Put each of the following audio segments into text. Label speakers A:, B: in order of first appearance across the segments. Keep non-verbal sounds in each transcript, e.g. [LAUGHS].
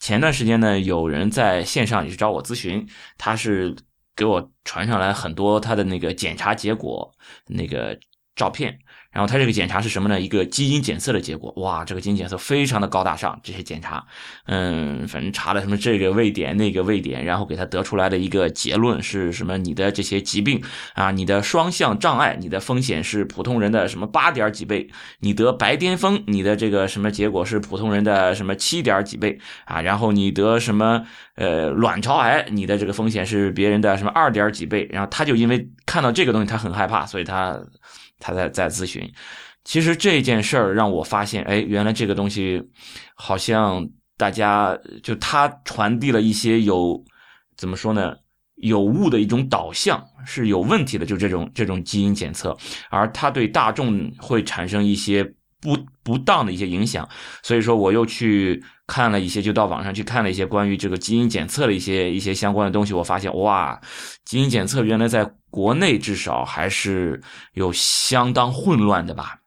A: 前段时间呢，有人在线上也是找我咨询，他是给我传上来很多他的那个检查结果那个照片。然后他这个检查是什么呢？一个基因检测的结果。哇，这个基因检测非常的高大上。这些检查，嗯，反正查了什么这个位点那个位点，然后给他得出来的一个结论是什么？你的这些疾病啊，你的双向障碍，你的风险是普通人的什么八点几倍？你得白癜风，你的这个什么结果是普通人的什么七点几倍啊？然后你得什么呃卵巢癌，你的这个风险是别人的什么二点几倍？然后他就因为看到这个东西，他很害怕，所以他。他在在咨询，其实这件事儿让我发现，哎，原来这个东西好像大家就他传递了一些有怎么说呢，有误的一种导向是有问题的，就这种这种基因检测，而他对大众会产生一些不不当的一些影响，所以说我又去看了一些，就到网上去看了一些关于这个基因检测的一些一些相关的东西，我发现哇，基因检测原来在。国内至少还是有相当混乱的吧，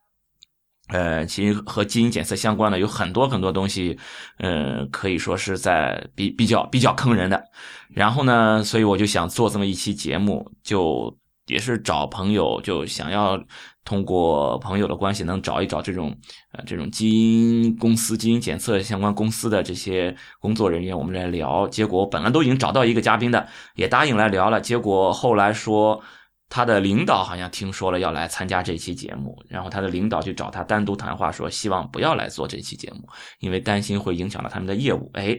A: 呃，其实和基因检测相关的有很多很多东西，呃，可以说是在比比较比较坑人的。然后呢，所以我就想做这么一期节目，就也是找朋友，就想要。通过朋友的关系，能找一找这种呃这种基因公司、基因检测相关公司的这些工作人员，我们来聊。结果本来都已经找到一个嘉宾的，也答应来聊了。结果后来说他的领导好像听说了要来参加这期节目，然后他的领导就找他单独谈话，说希望不要来做这期节目，因为担心会影响到他们的业务。哎，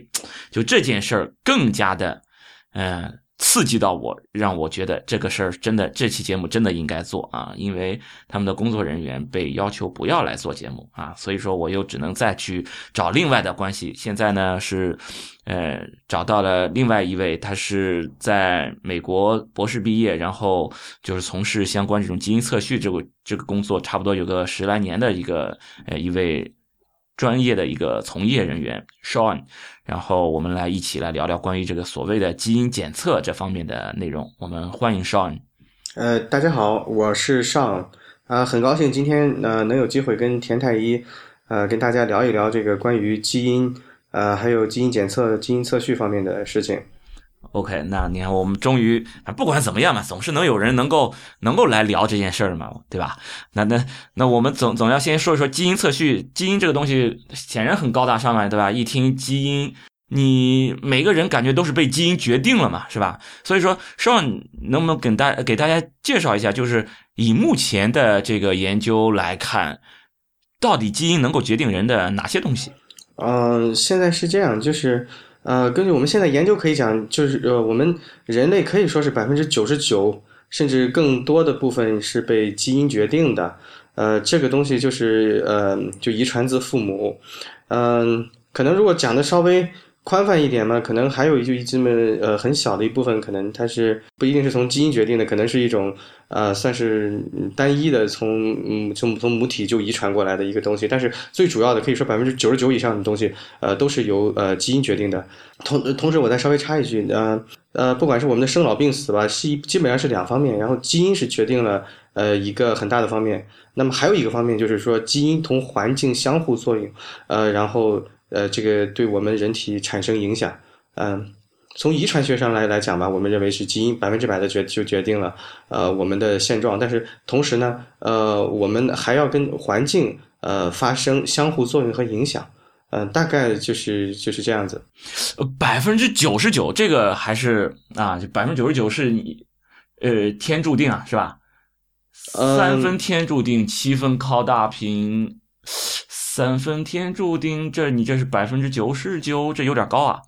A: 就这件事儿更加的，嗯。刺激到我，让我觉得这个事儿真的，这期节目真的应该做啊！因为他们的工作人员被要求不要来做节目啊，所以说我又只能再去找另外的关系。现在呢是，呃，找到了另外一位，他是在美国博士毕业，然后就是从事相关这种基因测序这个这个工作，差不多有个十来年的一个呃一位。专业的一个从业人员 Sean，然后我们来一起来聊聊关于这个所谓的基因检测这方面的内容。我们欢迎 Sean。
B: 呃，大家好，我是 Sean，啊，很高兴今天呃能有机会跟田太医呃跟大家聊一聊这个关于基因呃还有基因检测、基因测序方面的事情。
A: OK，那你看，我们终于，不管怎么样嘛，总是能有人能够能够来聊这件事儿嘛，对吧？那那那我们总总要先说一说基因测序，基因这个东西显然很高大上嘛，对吧？一听基因，你每个人感觉都是被基因决定了嘛，是吧？所以说，希望能不能给大给大家介绍一下，就是以目前的这个研究来看，到底基因能够决定人的哪些东西？
B: 嗯，现在是这样，就是。呃，根据我们现在研究可以讲，就是呃，我们人类可以说是百分之九十九甚至更多的部分是被基因决定的。呃，这个东西就是呃，就遗传自父母。嗯，可能如果讲的稍微。宽泛一点嘛，可能还有就这么呃很小的一部分，可能它是不一定是从基因决定的，可能是一种呃算是单一的从嗯从从母体就遗传过来的一个东西。但是最主要的可以说百分之九十九以上的东西，呃都是由呃基因决定的。同同时我再稍微插一句，呃呃不管是我们的生老病死吧，是基本上是两方面，然后基因是决定了呃一个很大的方面，那么还有一个方面就是说基因同环境相互作用，呃然后。呃，这个对我们人体产生影响，嗯，从遗传学上来来讲吧，我们认为是基因百分之百的决就决定了呃我们的现状，但是同时呢，呃，我们还要跟环境呃发生相互作用和影响，嗯，大概就是就是这样子。
A: 百分之九十九，这个还是啊，就百分之九十九是你呃天注定啊，是吧？三分天注定，七分靠大拼。三分天注定，这你这是百分之九十九，这有点高啊！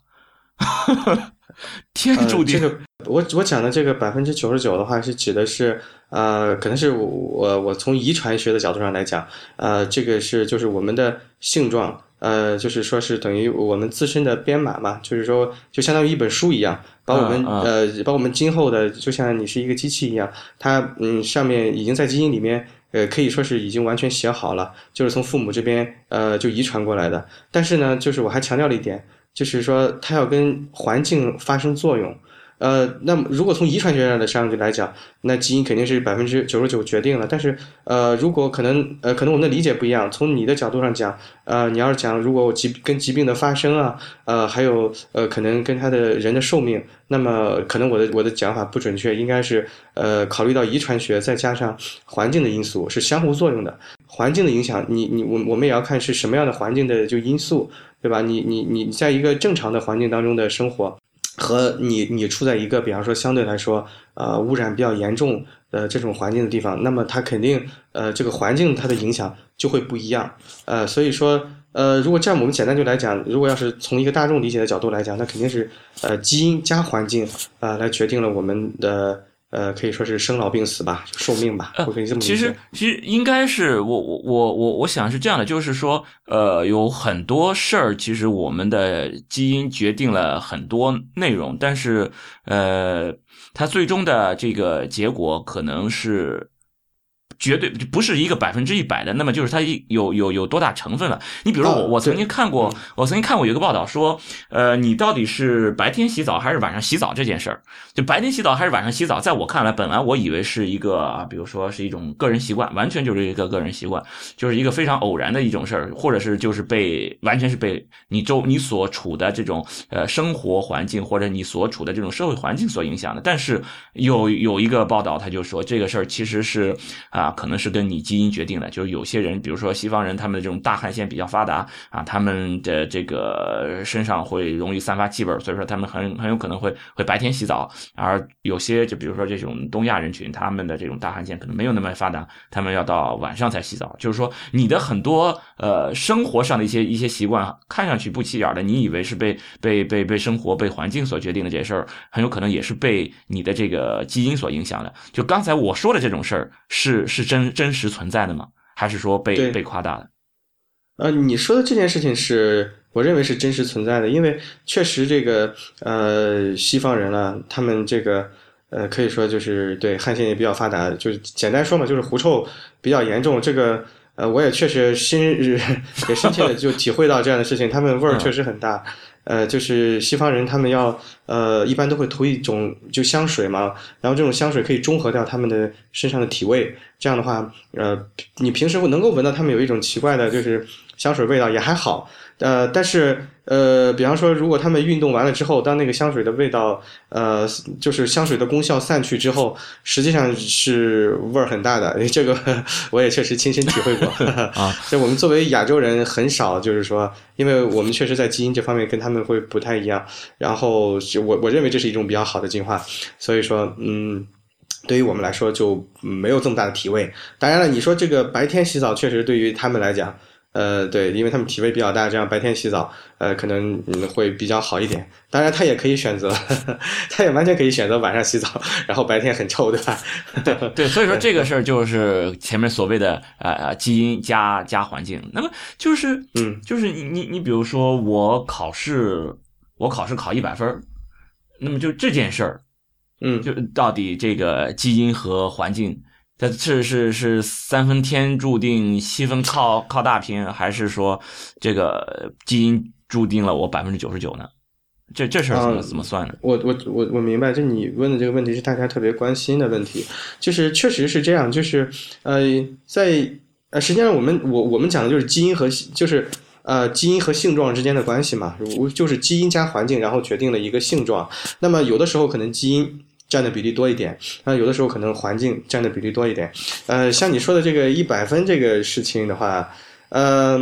A: [LAUGHS] 天注定。
B: 这个我我讲的这个百分之九十九的话，是指的是呃，可能是我我从遗传学的角度上来讲，呃，这个是就是我们的性状。呃，就是说是等于我们自身的编码嘛，就是说就相当于一本书一样，把我们
A: 嗯
B: 呃把我们今后的就像你是一个机器一样，它嗯上面已经在基因里面。呃，可以说是已经完全写好了，就是从父母这边呃就遗传过来的。但是呢，就是我还强调了一点，就是说它要跟环境发生作用。呃，那么如果从遗传学上的上去来讲，那基因肯定是百分之九十九决定了。但是，呃，如果可能，呃，可能我们的理解不一样。从你的角度上讲，呃，你要是讲如果我疾跟疾病的发生啊，呃，还有呃，可能跟他的人的寿命，那么可能我的我的讲法不准确，应该是呃，考虑到遗传学再加上环境的因素是相互作用的。环境的影响，你你我我们也要看是什么样的环境的就因素，对吧？你你你在一个正常的环境当中的生活。和你你处在一个比方说相对来说呃污染比较严重的这种环境的地方，那么它肯定呃这个环境它的影响就会不一样，呃所以说呃如果这样我们简单就来讲，如果要是从一个大众理解的角度来讲，那肯定是呃基因加环境啊来决定了我们的呃可以说是生老病死吧，寿命吧，我可以这么。
A: 其实其实应该是我我我我我想是这样的，就是说呃有很多事儿，其实我们的基因决定了很多内容，但是呃它最终的这个结果可能是。绝对不是一个百分之一百的，那么就是它有有有多大成分了？你比如说我我曾经看过，我曾经看过有一个报道说，呃，你到底是白天洗澡还是晚上洗澡这件事儿，就白天洗澡还是晚上洗澡，在我看来，本来我以为是一个啊，比如说是一种个人习惯，完全就是一个个人习惯，就是一个非常偶然的一种事儿，或者是就是被完全是被你周你所处的这种呃生活环境或者你所处的这种社会环境所影响的。但是有有一个报道，他就说这个事儿其实是啊。啊可能是跟你基因决定的，就是有些人，比如说西方人，他们的这种大汗腺比较发达啊，他们的这个身上会容易散发气味，所以说他们很很有可能会会白天洗澡。而有些就比如说这种东亚人群，他们的这种大汗腺可能没有那么发达，他们要到晚上才洗澡。就是说你的很多呃生活上的一些一些习惯，看上去不起眼的，你以为是被被被被生活被环境所决定的这些事儿，很有可能也是被你的这个基因所影响的。就刚才我说的这种事儿，是是真真实存在的吗？还是说被被夸大的？
B: 呃，你说的这件事情是我认为是真实存在的，因为确实这个呃西方人啊，他们这个呃可以说就是对汗腺也比较发达，就是简单说嘛，就是狐臭比较严重。这个呃我也确实深 [LAUGHS] 也深切的就体会到这样的事情，他们味儿确实很大。呃，就是西方人他们要呃，一般都会涂一种就香水嘛，然后这种香水可以中和掉他们的身上的体味，这样的话，呃，你平时能够闻到他们有一种奇怪的，就是香水味道也还好，呃，但是呃，比方说如果他们运动完了之后，当那个香水的味道，呃，就是香水的功效散去之后，实际上是味儿很大的，这个 [LAUGHS] 我也确实亲身体会过 [LAUGHS]
A: 啊。[LAUGHS]
B: 就我们作为亚洲人，很少就是说，因为我们确实在基因这方面跟他们。会不太一样，然后我我认为这是一种比较好的进化，所以说，嗯，对于我们来说就没有这么大的体味。当然了，你说这个白天洗澡确实对于他们来讲，呃，对，因为他们体味比较大，这样白天洗澡，呃，可能会比较好一点。当然，他也可以选择，[LAUGHS] 他也完全可以选择晚上洗澡，然后白天很臭，对吧？[LAUGHS]
A: 对对，所以说这个事儿就是前面所谓的呃基因加加环境。那么就是
B: 嗯，
A: 就是你你你比如说我考试我考试考一百分，那么就这件事儿，
B: 嗯，
A: 就到底这个基因和环境。它是是是三分天注定，七分靠靠大拼，还是说这个基因注定了我百分之九十九呢？这这事儿怎么怎么算呢？
B: 我我我我明白，就你问的这个问题是大家特别关心的问题，就是确实是这样，就是呃，在呃实际上我们我我们讲的就是基因和就是呃基因和性状之间的关系嘛，就是基因加环境，然后决定了一个性状。那么有的时候可能基因。占的比例多一点，那有的时候可能环境占的比例多一点。呃，像你说的这个一百分这个事情的话，呃，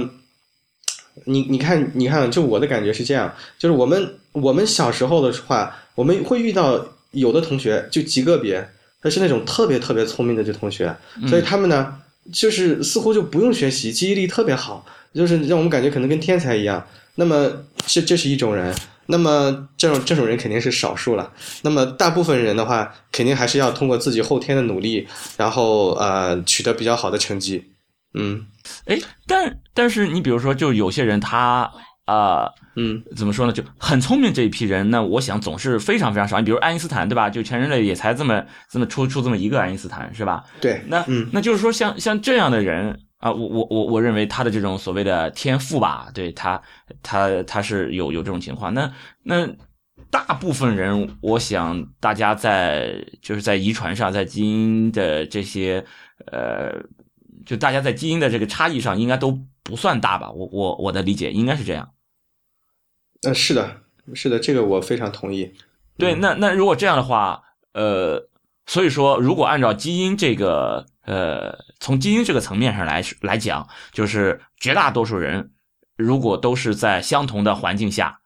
B: 你你看你看，就我的感觉是这样，就是我们我们小时候的话，我们会遇到有的同学就极个别，他是那种特别特别聪明的这同学，所以他们呢，就是似乎就不用学习，记忆力特别好，就是让我们感觉可能跟天才一样。那么这这是一种人。那么这种这种人肯定是少数了。那么大部分人的话，肯定还是要通过自己后天的努力，然后呃取得比较好的成绩。嗯，
A: 哎，但但是你比如说，就有些人他啊，
B: 嗯，
A: 怎么说呢，就很聪明这一批人，那我想总是非常非常少。你比如爱因斯坦，对吧？就全人类也才这么这么出出这么一个爱因斯坦，是吧？
B: 对，
A: 那
B: 嗯
A: 那就是说像像这样的人啊，我我我我认为他的这种所谓的天赋吧，对他他他是有有这种情况。那那大部分人，我想大家在就是在遗传上，在基因的这些呃，就大家在基因的这个差异上，应该都不算大吧？我我我的理解应该是这样。
B: 呃，是的，是的，这个我非常同意。
A: 对，那那如果这样的话，呃，所以说，如果按照基因这个呃，从基因这个层面上来来讲，就是绝大多数人如果都是在相同的环境下，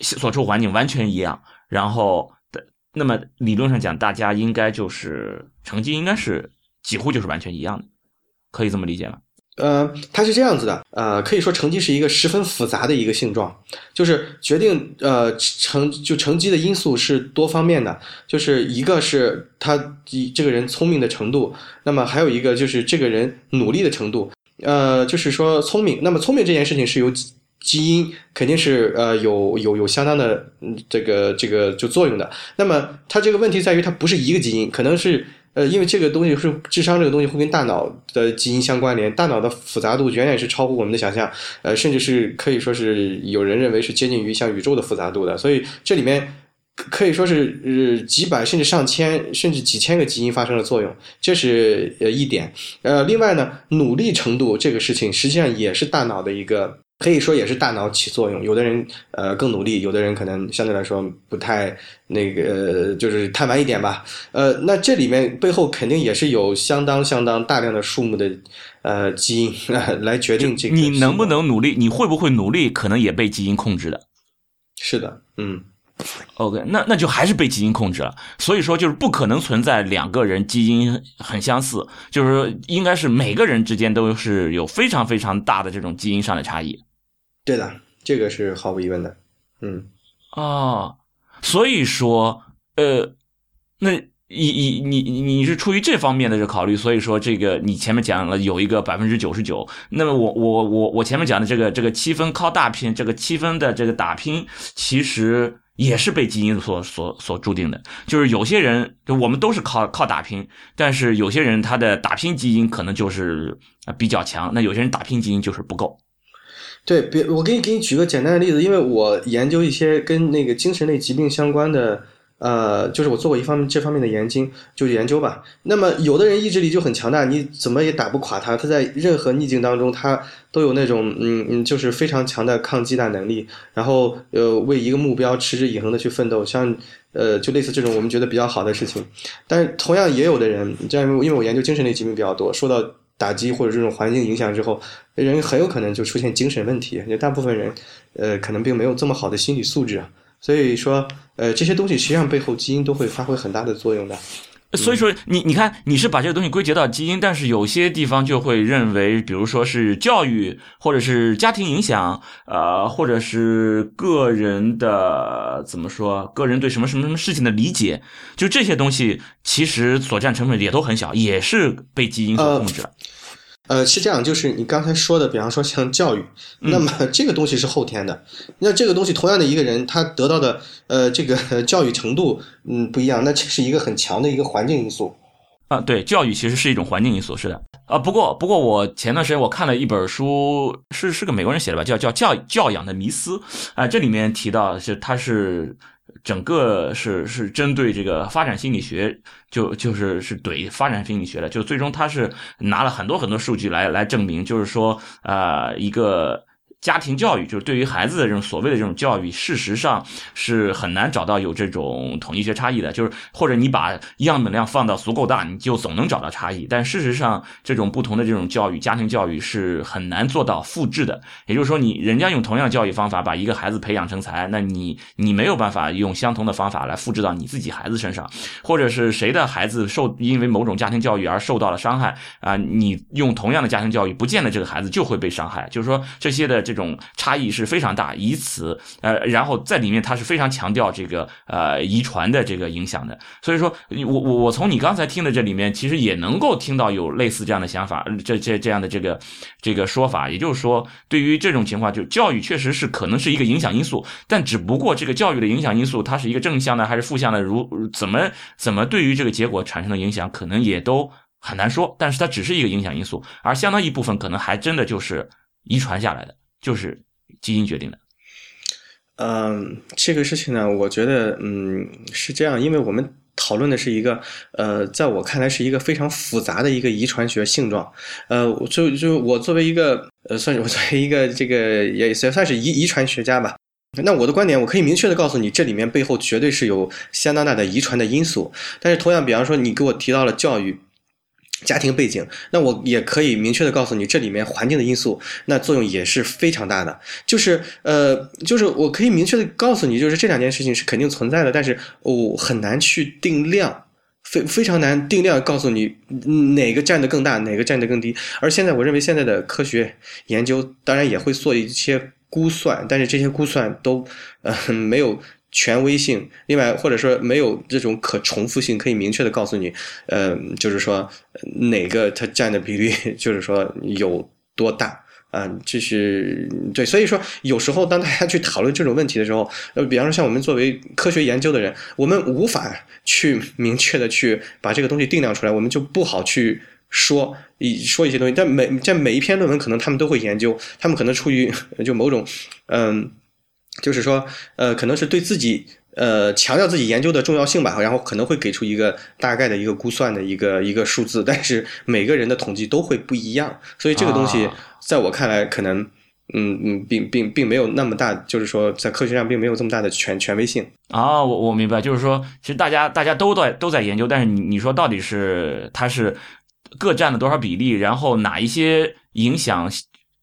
A: 所处环境完全一样，然后的，那么理论上讲，大家应该就是成绩应该是几乎就是完全一样的，可以这么理解吗？
B: 呃，它是这样子的，呃，可以说成绩是一个十分复杂的一个性状，就是决定呃成就成绩的因素是多方面的，就是一个是他这个人聪明的程度，那么还有一个就是这个人努力的程度，呃，就是说聪明，那么聪明这件事情是由基因肯定是呃有有有相当的这个这个就作用的，那么它这个问题在于它不是一个基因，可能是。呃，因为这个东西是智商，这个东西会跟大脑的基因相关联，大脑的复杂度远远是超乎我们的想象，呃，甚至是可以说是有人认为是接近于像宇宙的复杂度的，所以这里面可以说是呃几百甚至上千甚至几千个基因发生了作用，这是呃一点。呃，另外呢，努力程度这个事情实际上也是大脑的一个。可以说也是大脑起作用，有的人呃更努力，有的人可能相对来说不太那个，就是贪玩一点吧。呃，那这里面背后肯定也是有相当相当大量的数目的呃基因 [LAUGHS] 来决定这个。
A: 你能不能努力？你会不会努力？可能也被基因控制的。
B: 是的，嗯。
A: OK，那那就还是被基因控制了。所以说，就是不可能存在两个人基因很相似，就是说，应该是每个人之间都是有非常非常大的这种基因上的差异。
B: 对的，这个是毫无疑问的。嗯，
A: 哦，所以说，呃，那你你你你是出于这方面的这考虑，所以说这个你前面讲了有一个百分之九十九，那么我我我我前面讲的这个这个七分靠打拼，这个七分的这个打拼，其实。也是被基因所所所注定的，就是有些人，就我们都是靠靠打拼，但是有些人他的打拼基因可能就是比较强，那有些人打拼基因就是不够。
B: 对，别我给你给你举个简单的例子，因为我研究一些跟那个精神类疾病相关的。呃，就是我做过一方面这方面的研究，就研究吧。那么有的人意志力就很强大，你怎么也打不垮他。他在任何逆境当中，他都有那种嗯嗯，就是非常强的抗击打能力。然后呃，为一个目标持之以恒的去奋斗，像呃，就类似这种我们觉得比较好的事情。但是同样也有的人，这样因为我研究精神类疾病比较多，受到打击或者这种环境影响之后，人很有可能就出现精神问题。也大部分人呃，可能并没有这么好的心理素质啊。所以说，呃，这些东西实际上背后基因都会发挥很大的作用的。
A: 所以说，你你看，你是把这个东西归结到基因，但是有些地方就会认为，比如说是教育，或者是家庭影响，呃，或者是个人的怎么说，个人对什么什么什么事情的理解，就这些东西其实所占成分也都很小，也是被基因所控制。
B: 呃，是这样，就是你刚才说的，比方说像教育，那么这个东西是后天的。那这个东西同样的一个人，他得到的呃这个 [LAUGHS] 教育程度，嗯不一样，那这是一个很强的一个环境因素。
A: 啊，对，教育其实是一种环境因素，是的。啊，不过不过我前段时间我看了一本书，是是个美国人写的吧，叫叫教教养的迷思啊，这里面提到是他是。整个是是针对这个发展心理学，就就是是怼发展心理学的，就最终他是拿了很多很多数据来来证明，就是说，啊，一个。家庭教育就是对于孩子的这种所谓的这种教育，事实上是很难找到有这种统一学差异的。就是或者你把样本量放到足够大，你就总能找到差异。但事实上，这种不同的这种教育，家庭教育是很难做到复制的。也就是说，你人家用同样教育方法把一个孩子培养成才，那你你没有办法用相同的方法来复制到你自己孩子身上，或者是谁的孩子受因为某种家庭教育而受到了伤害啊，你用同样的家庭教育，不见得这个孩子就会被伤害。就是说这些的这。这种差异是非常大，以此呃，然后在里面它是非常强调这个呃遗传的这个影响的。所以说，我我我从你刚才听的这里面，其实也能够听到有类似这样的想法，这这这样的这个这个说法。也就是说，对于这种情况，就教育确实是可能是一个影响因素，但只不过这个教育的影响因素，它是一个正向的还是负向的，如怎么怎么对于这个结果产生的影响，可能也都。很难说，但是它只是一个影响因素，而相当一部分可能还真的就是遗传下来的，就是基因决定的。
B: 嗯，这个事情呢，我觉得，嗯，是这样，因为我们讨论的是一个，呃，在我看来是一个非常复杂的一个遗传学性状。呃，就就我作为一个，呃，算是我作为一个这个也也算是遗遗传学家吧。那我的观点，我可以明确的告诉你，这里面背后绝对是有相当大的遗传的因素。但是同样，比方说你给我提到了教育。家庭背景，那我也可以明确的告诉你，这里面环境的因素，那作用也是非常大的。就是呃，就是我可以明确的告诉你，就是这两件事情是肯定存在的，但是我很难去定量，非非常难定量告诉你哪个占的更大，哪个占的更低。而现在，我认为现在的科学研究当然也会做一些估算，但是这些估算都呃没有。权威性，另外或者说没有这种可重复性，可以明确的告诉你，呃，就是说哪个它占的比例，[LAUGHS] 就是说有多大啊？这是对，所以说有时候当大家去讨论这种问题的时候，呃，比方说像我们作为科学研究的人，我们无法去明确的去把这个东西定量出来，我们就不好去说一说一些东西。但每在每一篇论文，可能他们都会研究，他们可能出于 [LAUGHS] 就某种嗯。就是说，呃，可能是对自己，呃，强调自己研究的重要性吧，然后可能会给出一个大概的一个估算的一个一个数字，但是每个人的统计都会不一样，所以这个东西在我看来，可能，嗯嗯，并并并没有那么大，就是说在科学上并没有这么大的权权威性。
A: 啊，我我明白，就是说，其实大家大家都在都在研究，但是你你说到底是它是各占了多少比例，然后哪一些影响？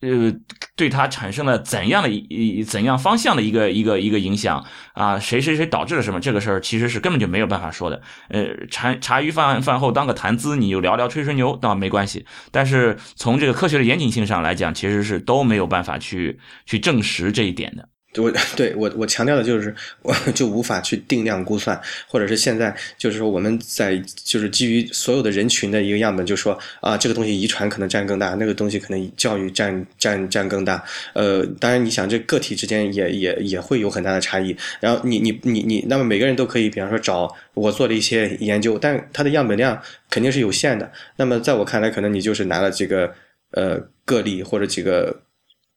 A: 呃，对他产生了怎样的一一怎样方向的一个一个一个影响啊？谁谁谁导致了什么？这个事儿其实是根本就没有办法说的。呃，茶茶余饭饭后当个谈资，你就聊聊吹吹牛倒没关系。但是从这个科学的严谨性上来讲，其实是都没有办法去去证实这一点的。
B: 我 [LAUGHS] 对我我强调的就是，我就无法去定量估算，或者是现在就是说我们在就是基于所有的人群的一个样本，就说啊这个东西遗传可能占更大，那个东西可能教育占占占更大。呃，当然你想这个体之间也也也会有很大的差异。然后你你你你，那么每个人都可以，比方说找我做了一些研究，但它的样本量肯定是有限的。那么在我看来，可能你就是拿了几个呃个例或者几个。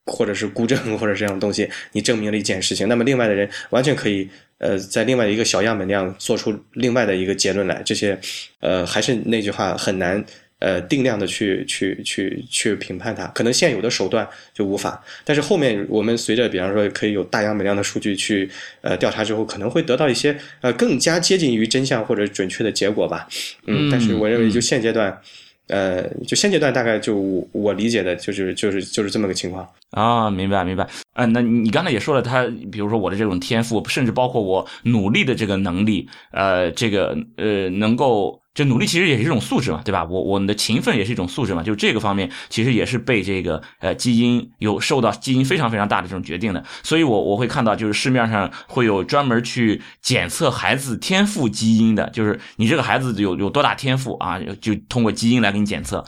B: 或者是孤证，或者这样东西，你证明了一件事情，那么另外的人完全可以，呃，在另外一个小样本量做出另外的一个结论来。这些，呃，还是那句话，很难，呃，定量的去去去去评判它。可能现有的手段就无法，但是后面我们随着，比方说可以有大样本量的数据去，呃，调查之后，可能会得到一些，呃，更加接近于真相或者准确的结果吧。嗯，但是我认为就现阶段。呃，就现阶段大概就我理解的就是就是就是这么个情况
A: 啊，明白明白。嗯，那你刚才也说了，他比如说我的这种天赋，甚至包括我努力的这个能力，呃，这个呃能够。这努力其实也是一种素质嘛，对吧？我我们的勤奋也是一种素质嘛，就这个方面其实也是被这个呃基因有受到基因非常非常大的这种决定的。所以，我我会看到就是市面上会有专门去检测孩子天赋基因的，就是你这个孩子有有多大天赋啊，就通过基因来给你检测。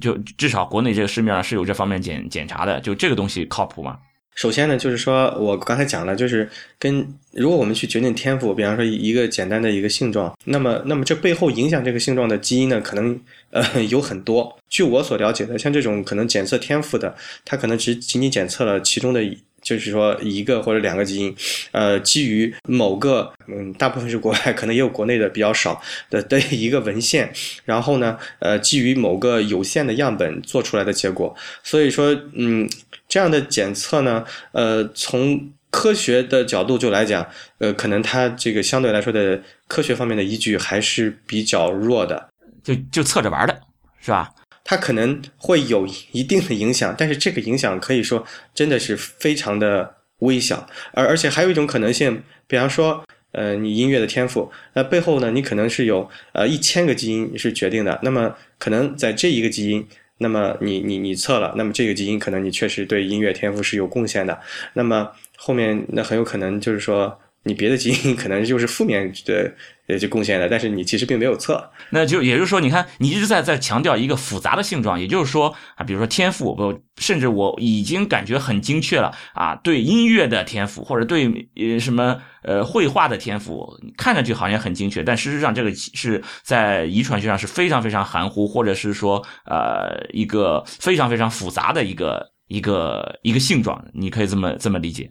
A: 就至少国内这个市面上是有这方面检检查的，就这个东西靠谱吗？
B: 首先呢，就是说我刚才讲了，就是跟如果我们去决定天赋，比方说一个简单的一个性状，那么那么这背后影响这个性状的基因呢，可能呃有很多。据我所了解的，像这种可能检测天赋的，它可能只仅仅检测了其中的，就是说一个或者两个基因，呃，基于某个嗯，大部分是国外，可能也有国内的比较少的的一个文献，然后呢，呃，基于某个有限的样本做出来的结果。所以说，嗯。这样的检测呢，呃，从科学的角度就来讲，呃，可能它这个相对来说的科学方面的依据还是比较弱的，
A: 就就测着玩的是吧？
B: 它可能会有一定的影响，但是这个影响可以说真的是非常的微小，而而且还有一种可能性，比方说，呃，你音乐的天赋，那背后呢，你可能是有呃一千个基因是决定的，那么可能在这一个基因。那么你你你测了，那么这个基因可能你确实对音乐天赋是有贡献的。那么后面那很有可能就是说你别的基因可能就是负面的呃就贡献的，但是你其实并没有测。
A: 那就也就是说，你看你一直在在强调一个复杂的性状，也就是说啊，比如说天赋，我，甚至我已经感觉很精确了啊，对音乐的天赋或者对呃什么呃绘画的天赋，看上去好像很精确，但事实上这个是在遗传学上是非常非常含糊，或者是说呃一个非常非常复杂的一个一个一个性状，你可以这么这么理解，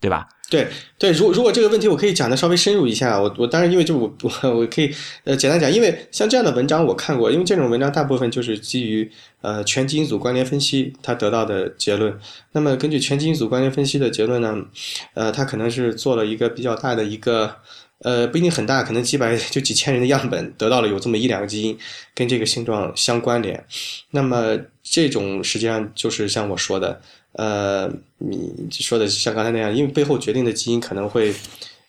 A: 对吧？
B: 对对，如如果这个问题我可以讲的稍微深入一下，我我当然因为就我我我可以呃简单讲，因为像这样的文章我看过，因为这种文章大部分就是基于呃全基因组关联分析它得到的结论。那么根据全基因组关联分析的结论呢，呃，它可能是做了一个比较大的一个呃不一定很大，可能几百就几千人的样本，得到了有这么一两个基因跟这个性状相关联。那么这种实际上就是像我说的。呃，你说的像刚才那样，因为背后决定的基因可能会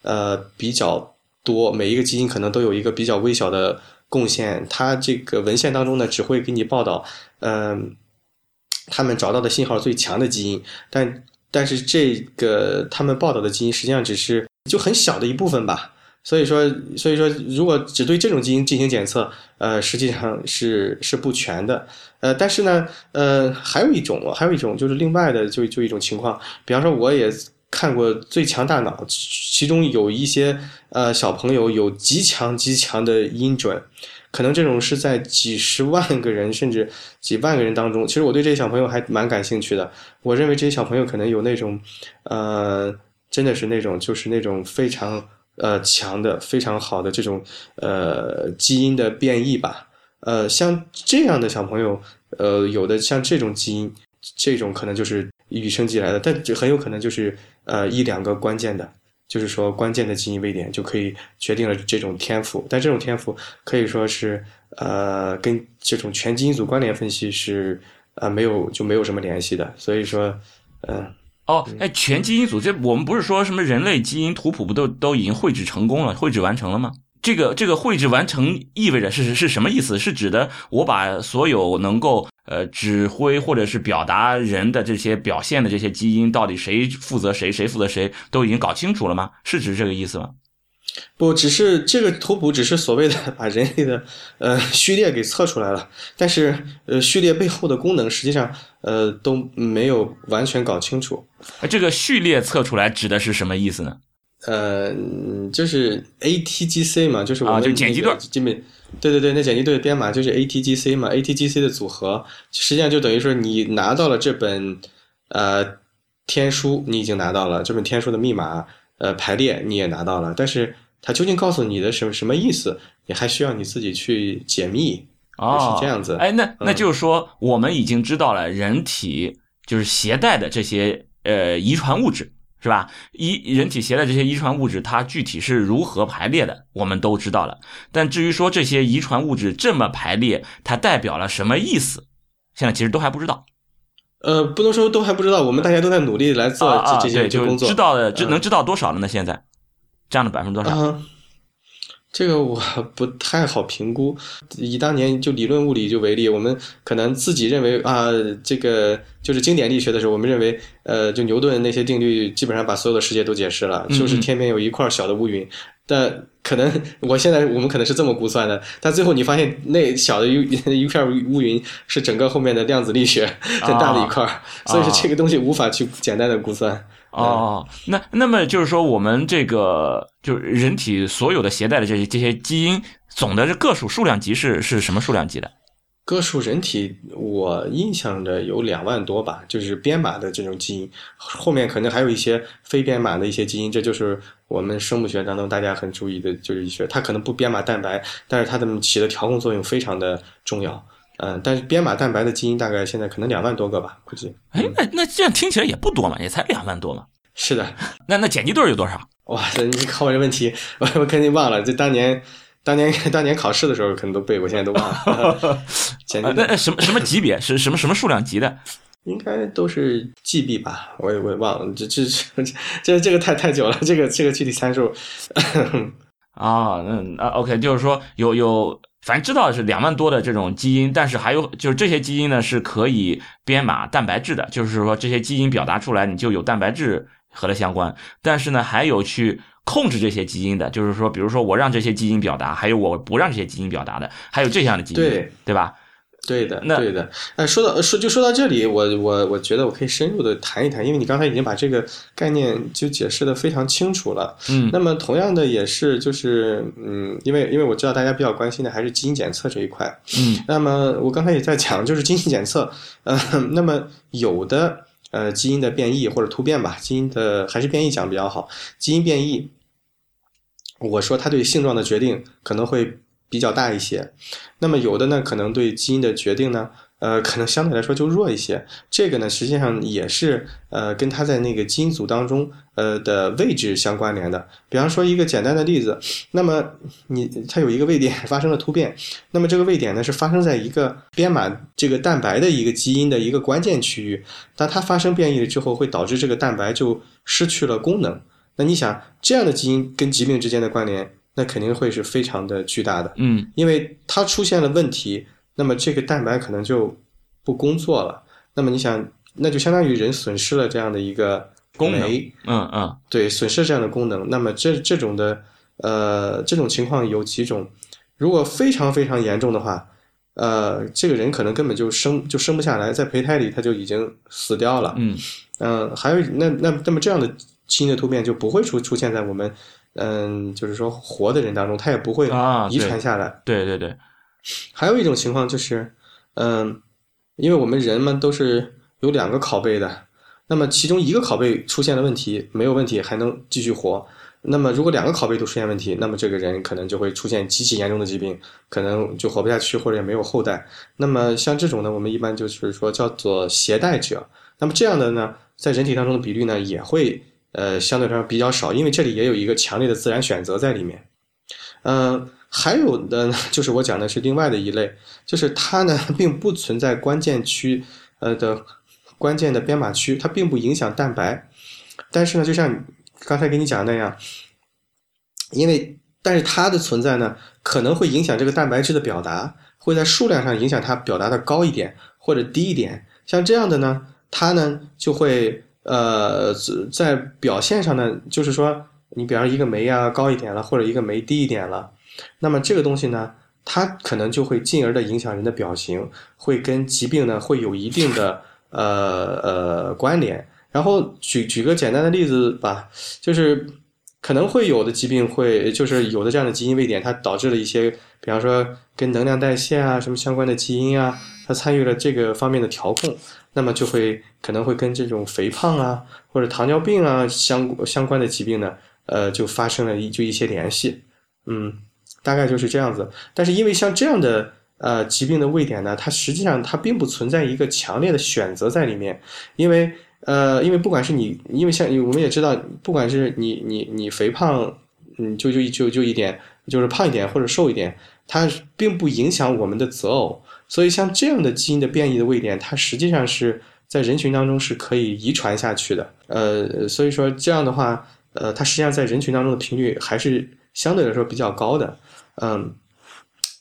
B: 呃比较多，每一个基因可能都有一个比较微小的贡献。它这个文献当中呢，只会给你报道，嗯，他们找到的信号最强的基因，但但是这个他们报道的基因实际上只是就很小的一部分吧。所以说，所以说，如果只对这种基因进行检测，呃，实际上是是不全的。呃，但是呢，呃，还有一种，还有一种就是另外的，就就一种情况，比方说，我也看过《最强大脑》，其中有一些呃小朋友有极强极强的音准，可能这种是在几十万个人甚至几万个人当中。其实我对这些小朋友还蛮感兴趣的。我认为这些小朋友可能有那种，呃，真的是那种就是那种非常。呃，强的非常好的这种呃基因的变异吧，呃，像这样的小朋友，呃，有的像这种基因，这种可能就是与生俱来的，但这很有可能就是呃一两个关键的，就是说关键的基因位点就可以决定了这种天赋，但这种天赋可以说是呃跟这种全基因组关联分析是呃没有就没有什么联系的，所以说嗯。
A: 哦，哎，全基因组这我们不是说什么人类基因图谱不都都已经绘制成功了，绘制完成了吗？这个这个绘制完成意味着是是什么意思？是指的我把所有能够呃指挥或者是表达人的这些表现的这些基因到底谁负责谁，谁负责谁都已经搞清楚了吗？是指这个意思吗？
B: 不只是这个图谱，只是所谓的 [LAUGHS] 把人类的呃序列给测出来了，但是呃序列背后的功能实际上呃都没有完全搞清楚。
A: 这个序列测出来指的是什么意思呢？
B: 呃，就是 ATGC 嘛，就是我们
A: 就碱基对，
B: 基本对对对，那碱基对的编码就是 ATGC 嘛，ATGC 的组合实际上就等于说你拿到了这本呃天书，你已经拿到了这本天书的密码。呃，排列你也拿到了，但是它究竟告诉你的什么什么意思，你还需要你自己去解密。
A: 哦，
B: 是这样子。
A: 哎，那那就是说，我们已经知道了人体就是携带的这些呃遗传物质，是吧？遗人体携带这些遗传物质，它具体是如何排列的，我们都知道了。但至于说这些遗传物质这么排列，它代表了什么意思，现在其实都还不知道。
B: 呃，不能说都还不知道，我们大家都在努力来做这这些工作。
A: 知道的，知能知道多少了呢？现在占了百分之多少？
B: 这个我 [LAUGHS] 不太好评估。以当年就理论物理就为例，我们可能自己认为啊，这个就是经典力学的时候，我们认为呃，就牛顿那些定律基本上把所有的世界都解释了，就是天边有一块小的乌云。但可能我现在我们可能是这么估算的，但最后你发现那小的一 [LAUGHS] 一片乌云是整个后面的量子力学 [LAUGHS] 很大的一块，所以说这个东西无法去简单的估算。
A: 哦，那那么就是说我们这个就是人体所有的携带的这些这些基因总的这个数数量级是是什么数量级的？
B: 个数人体，我印象的有两万多吧，就是编码的这种基因，后面可能还有一些非编码的一些基因，这就是我们生物学当中大家很注意的，就是一些它可能不编码蛋白，但是它的起的调控作用非常的重要。嗯，但是编码蛋白的基因大概现在可能两万多个吧，估计。
A: 哎，那那这样听起来也不多嘛，也才两万多嘛。
B: 是的，
A: 那那碱基对有多少？[LAUGHS]
B: 哇塞，你考我这问题，我我肯定忘了，就当年。当年当年考试的时候可能都背过，现在都忘了。[LAUGHS]
A: 碱基那什么什么级别是什么什么数量级的？[LAUGHS]
B: 应该都是 GB 吧，我也我也忘了。这这这这个太太久了，这个这个具体参数。
A: 啊，那啊 OK，就是说有有反正知道是两万多的这种基因，但是还有就是这些基因呢是可以编码蛋白质的，就是说这些基因表达出来你就有蛋白质和它相关。但是呢，还有去控制这些基因的，就是说，比如说我让这些基因表达，还有我不让这些基因表达的，还有这样的基因，
B: 对
A: 对吧？
B: 对的，
A: 那
B: 对的。哎，说到说就说到这里，我我我觉得我可以深入的谈一谈，因为你刚才已经把这个概念就解释的非常清楚了。
A: 嗯
B: 那么同样的也是就是嗯，因为因为我知道大家比较关心的还是基因检测这一块。
A: 嗯
B: 那么我刚才也在讲，就是基因检测，呃，那么有的呃基因的变异或者突变吧，基因的还是变异讲比较好，基因变异，我说它对性状的决定可能会比较大一些，那么有的呢可能对基因的决定呢。呃，可能相对来说就弱一些。这个呢，实际上也是呃跟它在那个基因组当中呃的位置相关联的。比方说一个简单的例子，那么你它有一个位点发生了突变，那么这个位点呢是发生在一个编码这个蛋白的一个基因的一个关键区域，当它发生变异了之后，会导致这个蛋白就失去了功能。那你想，这样的基因跟疾病之间的关联，那肯定会是非常的巨大的，
A: 嗯
B: 因为它出现了问题，那么这个蛋白可能就不工作了。那么你想，那就相当于人损失了这样的一个
A: 功能嗯嗯
B: 对，损失这样的功能。那么这这种的呃这种情况有几种？如果非常非常严重的话，呃，这个人可能根本就生就生不下来，在胚胎里他就已经死掉了。
A: 嗯
B: 嗯、还有那那那么这样的基因的突变就不会出出现在我们嗯、就是说活的人当中，他也不会
A: 啊
B: 遗传下来。
A: 对对对，
B: 还有一种情况就是，嗯、因为我们人们都是有两个拷贝的，那么其中一个拷贝出现了问题，没有问题还能继续活。那么如果两个拷贝都出现问题，那么这个人可能就会出现极其严重的疾病，可能就活不下去，或者也没有后代。那么像这种呢，我们一般就是说叫做携带者。那么这样的呢，在人体当中的比率呢，也会呃相对来说比较少，因为这里也有一个强烈的自然选择在里面。嗯，还有的呢，就是我讲的是另外的一类，就是它呢并不存在关键区呃的关键的编码区，它并不影响蛋白，但是呢，就像刚才给你讲的那样，因为但是它的存在呢，可能会影响这个蛋白质的表达，会在数量上影响它表达的高一点或者低一点。像这样的呢，它呢就会呃在表现上呢，就是说你比方一个酶啊高一点了，或者一个酶低一点了，那么这个东西呢，它可能就会进而的影响人的表情，会跟疾病呢会有一定的呃呃关联。然后举举个简单的例子吧，就是可能会有的疾病会，就是有的这样的基因位点，它导致了一些，比方说跟能量代谢啊什么相关的基因啊，它参与了这个方面的调控，那么就会可能会跟这种肥胖啊或者糖尿病啊相相关的疾病呢，呃，就发生了一就一些联系，嗯，大概就是这样子。但是因为像这样的呃疾病的位点呢，它实际上它并不存在一个强烈的选择在里面，因为呃，因为不管是你，因为像我们也知道，不管是你你你肥胖，嗯，就就就就一点，就是胖一点或者瘦一点，它并不影响我们的择偶。所以像这样的基因的变异的位点，它实际上是在人群当中是可以遗传下去的。呃，所以说这样的话，呃，它实际上在人群当中的频率还是相对来说比较高的。嗯，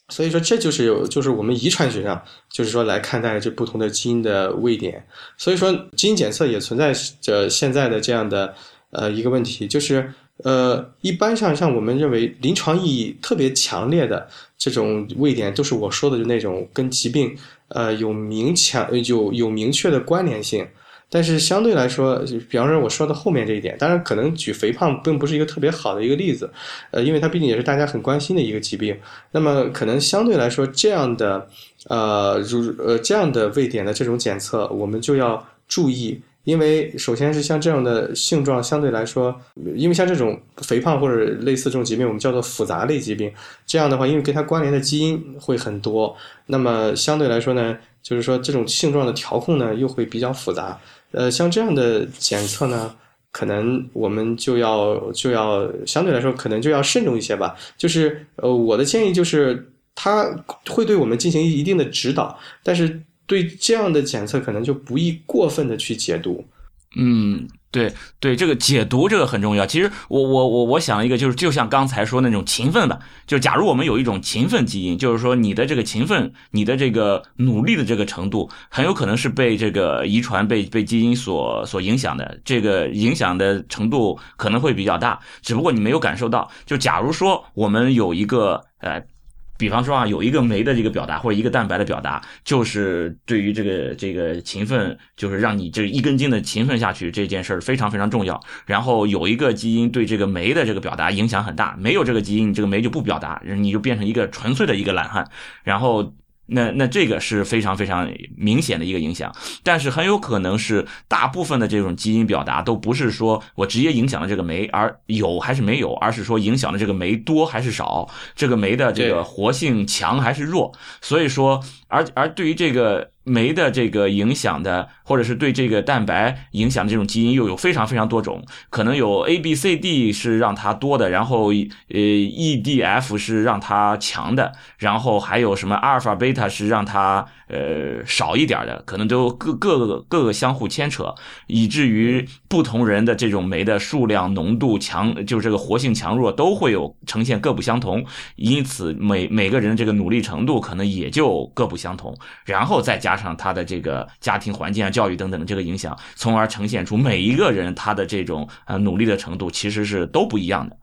B: 所以说这就是有，就是我们遗传学上，就是说来看待这不同的基因的位点。所以说基因检测也存在着现在的这样的呃一个问题，就是呃一般上像我们认为临床意义特别强烈的这种位点，都是我说的就那种跟疾病呃有明强有有明确的关联性。但是相对来说，比方说我说的后面这一点，当然可能举肥胖并不是一个特别好的一个例子，呃，因为它毕竟也是大家很关心的一个疾病。那么可能相对来说，这样的呃如呃这样的位点的这种检测，我们就要注意，因为首先是像这样的性状相对来说，因为像这种肥胖或者类似这种疾病，我们叫做复杂类疾病。这样的话，因为跟它关联的基因会很多，那么相对来说呢，就是说这种性状的调控呢又会比较复杂。呃，像这样的检测呢，可能我们就要就要相对来说可能就要慎重一些吧。就是呃，我的建议就是，它会对我们进行一定的指导，但是对这样的检测可能就不宜过分的去解读。
A: 嗯，对对，这个解读这个很重要。其实我我我我想一个，就是就像刚才说那种勤奋吧，就假如我们有一种勤奋基因，就是说你的这个勤奋，你的这个努力的这个程度，很有可能是被这个遗传、被被基因所所影响的，这个影响的程度可能会比较大，只不过你没有感受到。就假如说我们有一个呃。比方说啊，有一个酶的这个表达，或者一个蛋白的表达，就是对于这个这个勤奋，就是让你这一根筋的勤奋下去这件事儿非常非常重要。然后有一个基因对这个酶的这个表达影响很大，没有这个基因，你这个酶就不表达，你就变成一个纯粹的一个懒汉。然后。那那这个是非常非常明显的一个影响，但是很有可能是大部分的这种基因表达都不是说我直接影响了这个酶，而有还是没有，而是说影响了这个酶多还是少，这个酶的这个活性强还是弱。所以说，而而对于这个。酶的这个影响的，或者是对这个蛋白影响的这种基因又有非常非常多种，可能有 A、B、C、D 是让它多的，然后呃 E、D、F 是让它强的，然后还有什么阿尔法、贝塔是让它呃少一点的，可能都各各个各个相互牵扯，以至于不同人的这种酶的数量、浓度强，就是这个活性强弱都会有呈现各不相同，因此每每个人的这个努力程度可能也就各不相同，然后再加。上他的这个家庭环境啊、教育等等的这个影响，从而呈现出每一个人他的这种呃努力的程度其实是都不一样的。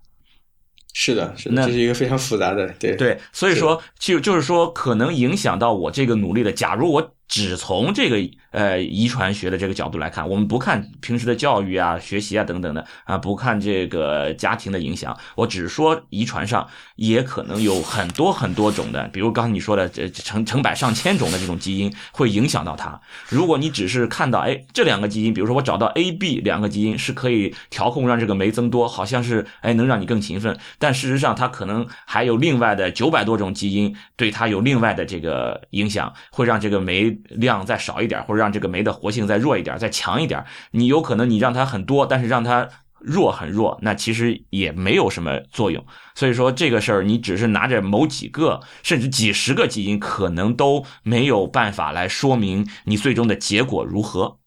B: 是的，是的，这是一个非常复杂的，对
A: 对，所以说就就是说，可能影响到我这个努力的，假如我。只从这个呃遗传学的这个角度来看，我们不看平时的教育啊、学习啊等等的啊，不看这个家庭的影响，我只说遗传上也可能有很多很多种的，比如刚才你说的这成成百上千种的这种基因会影响到它。如果你只是看到哎这两个基因，比如说我找到 A、B 两个基因是可以调控让这个酶增多，好像是哎能让你更勤奋，但事实上它可能还有另外的九百多种基因对它有另外的这个影响，会让这个酶。量再少一点，或者让这个酶的活性再弱一点，再强一点，你有可能你让它很多，但是让它弱很弱，那其实也没有什么作用。所以说这个事儿，你只是拿着某几个甚至几十个基因，可能都没有办法来说明你最终的结果如何，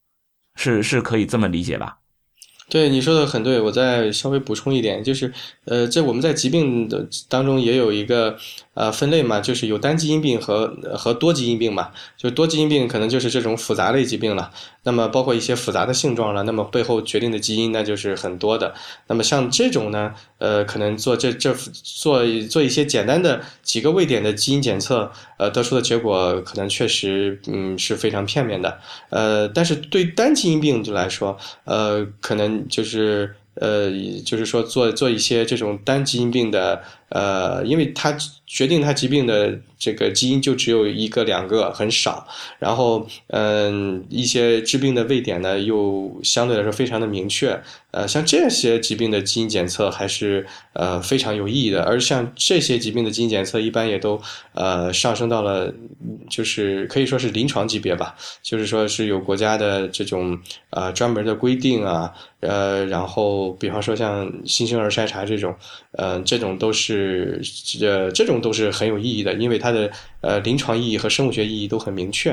A: 是是可以这么理解吧？
B: 对你说的很对，我再稍微补充一点，就是，呃，这我们在疾病的当中也有一个呃分类嘛，就是有单基因病和和多基因病嘛，就多基因病可能就是这种复杂类疾病了，那么包括一些复杂的性状了，那么背后决定的基因那就是很多的，那么像这种呢，呃，可能做这这做做一些简单的几个位点的基因检测，呃，得出的结果可能确实嗯是非常片面的，呃，但是对单基因病就来说，呃，可能。就是呃，就是说做做一些这种单基因病的，呃，因为它决定它疾病的。这个基因就只有一个两个很少，然后嗯，一些致病的位点呢又相对来说非常的明确，呃，像这些疾病的基因检测还是呃非常有意义的，而像这些疾病的基因检测一般也都呃上升到了就是可以说是临床级别吧，就是说是有国家的这种呃专门的规定啊，呃，然后比方说像新生儿筛查这种，呃，这种都是呃这种都是很有意义的，因为它。的呃临床意义和生物学意义都很明确，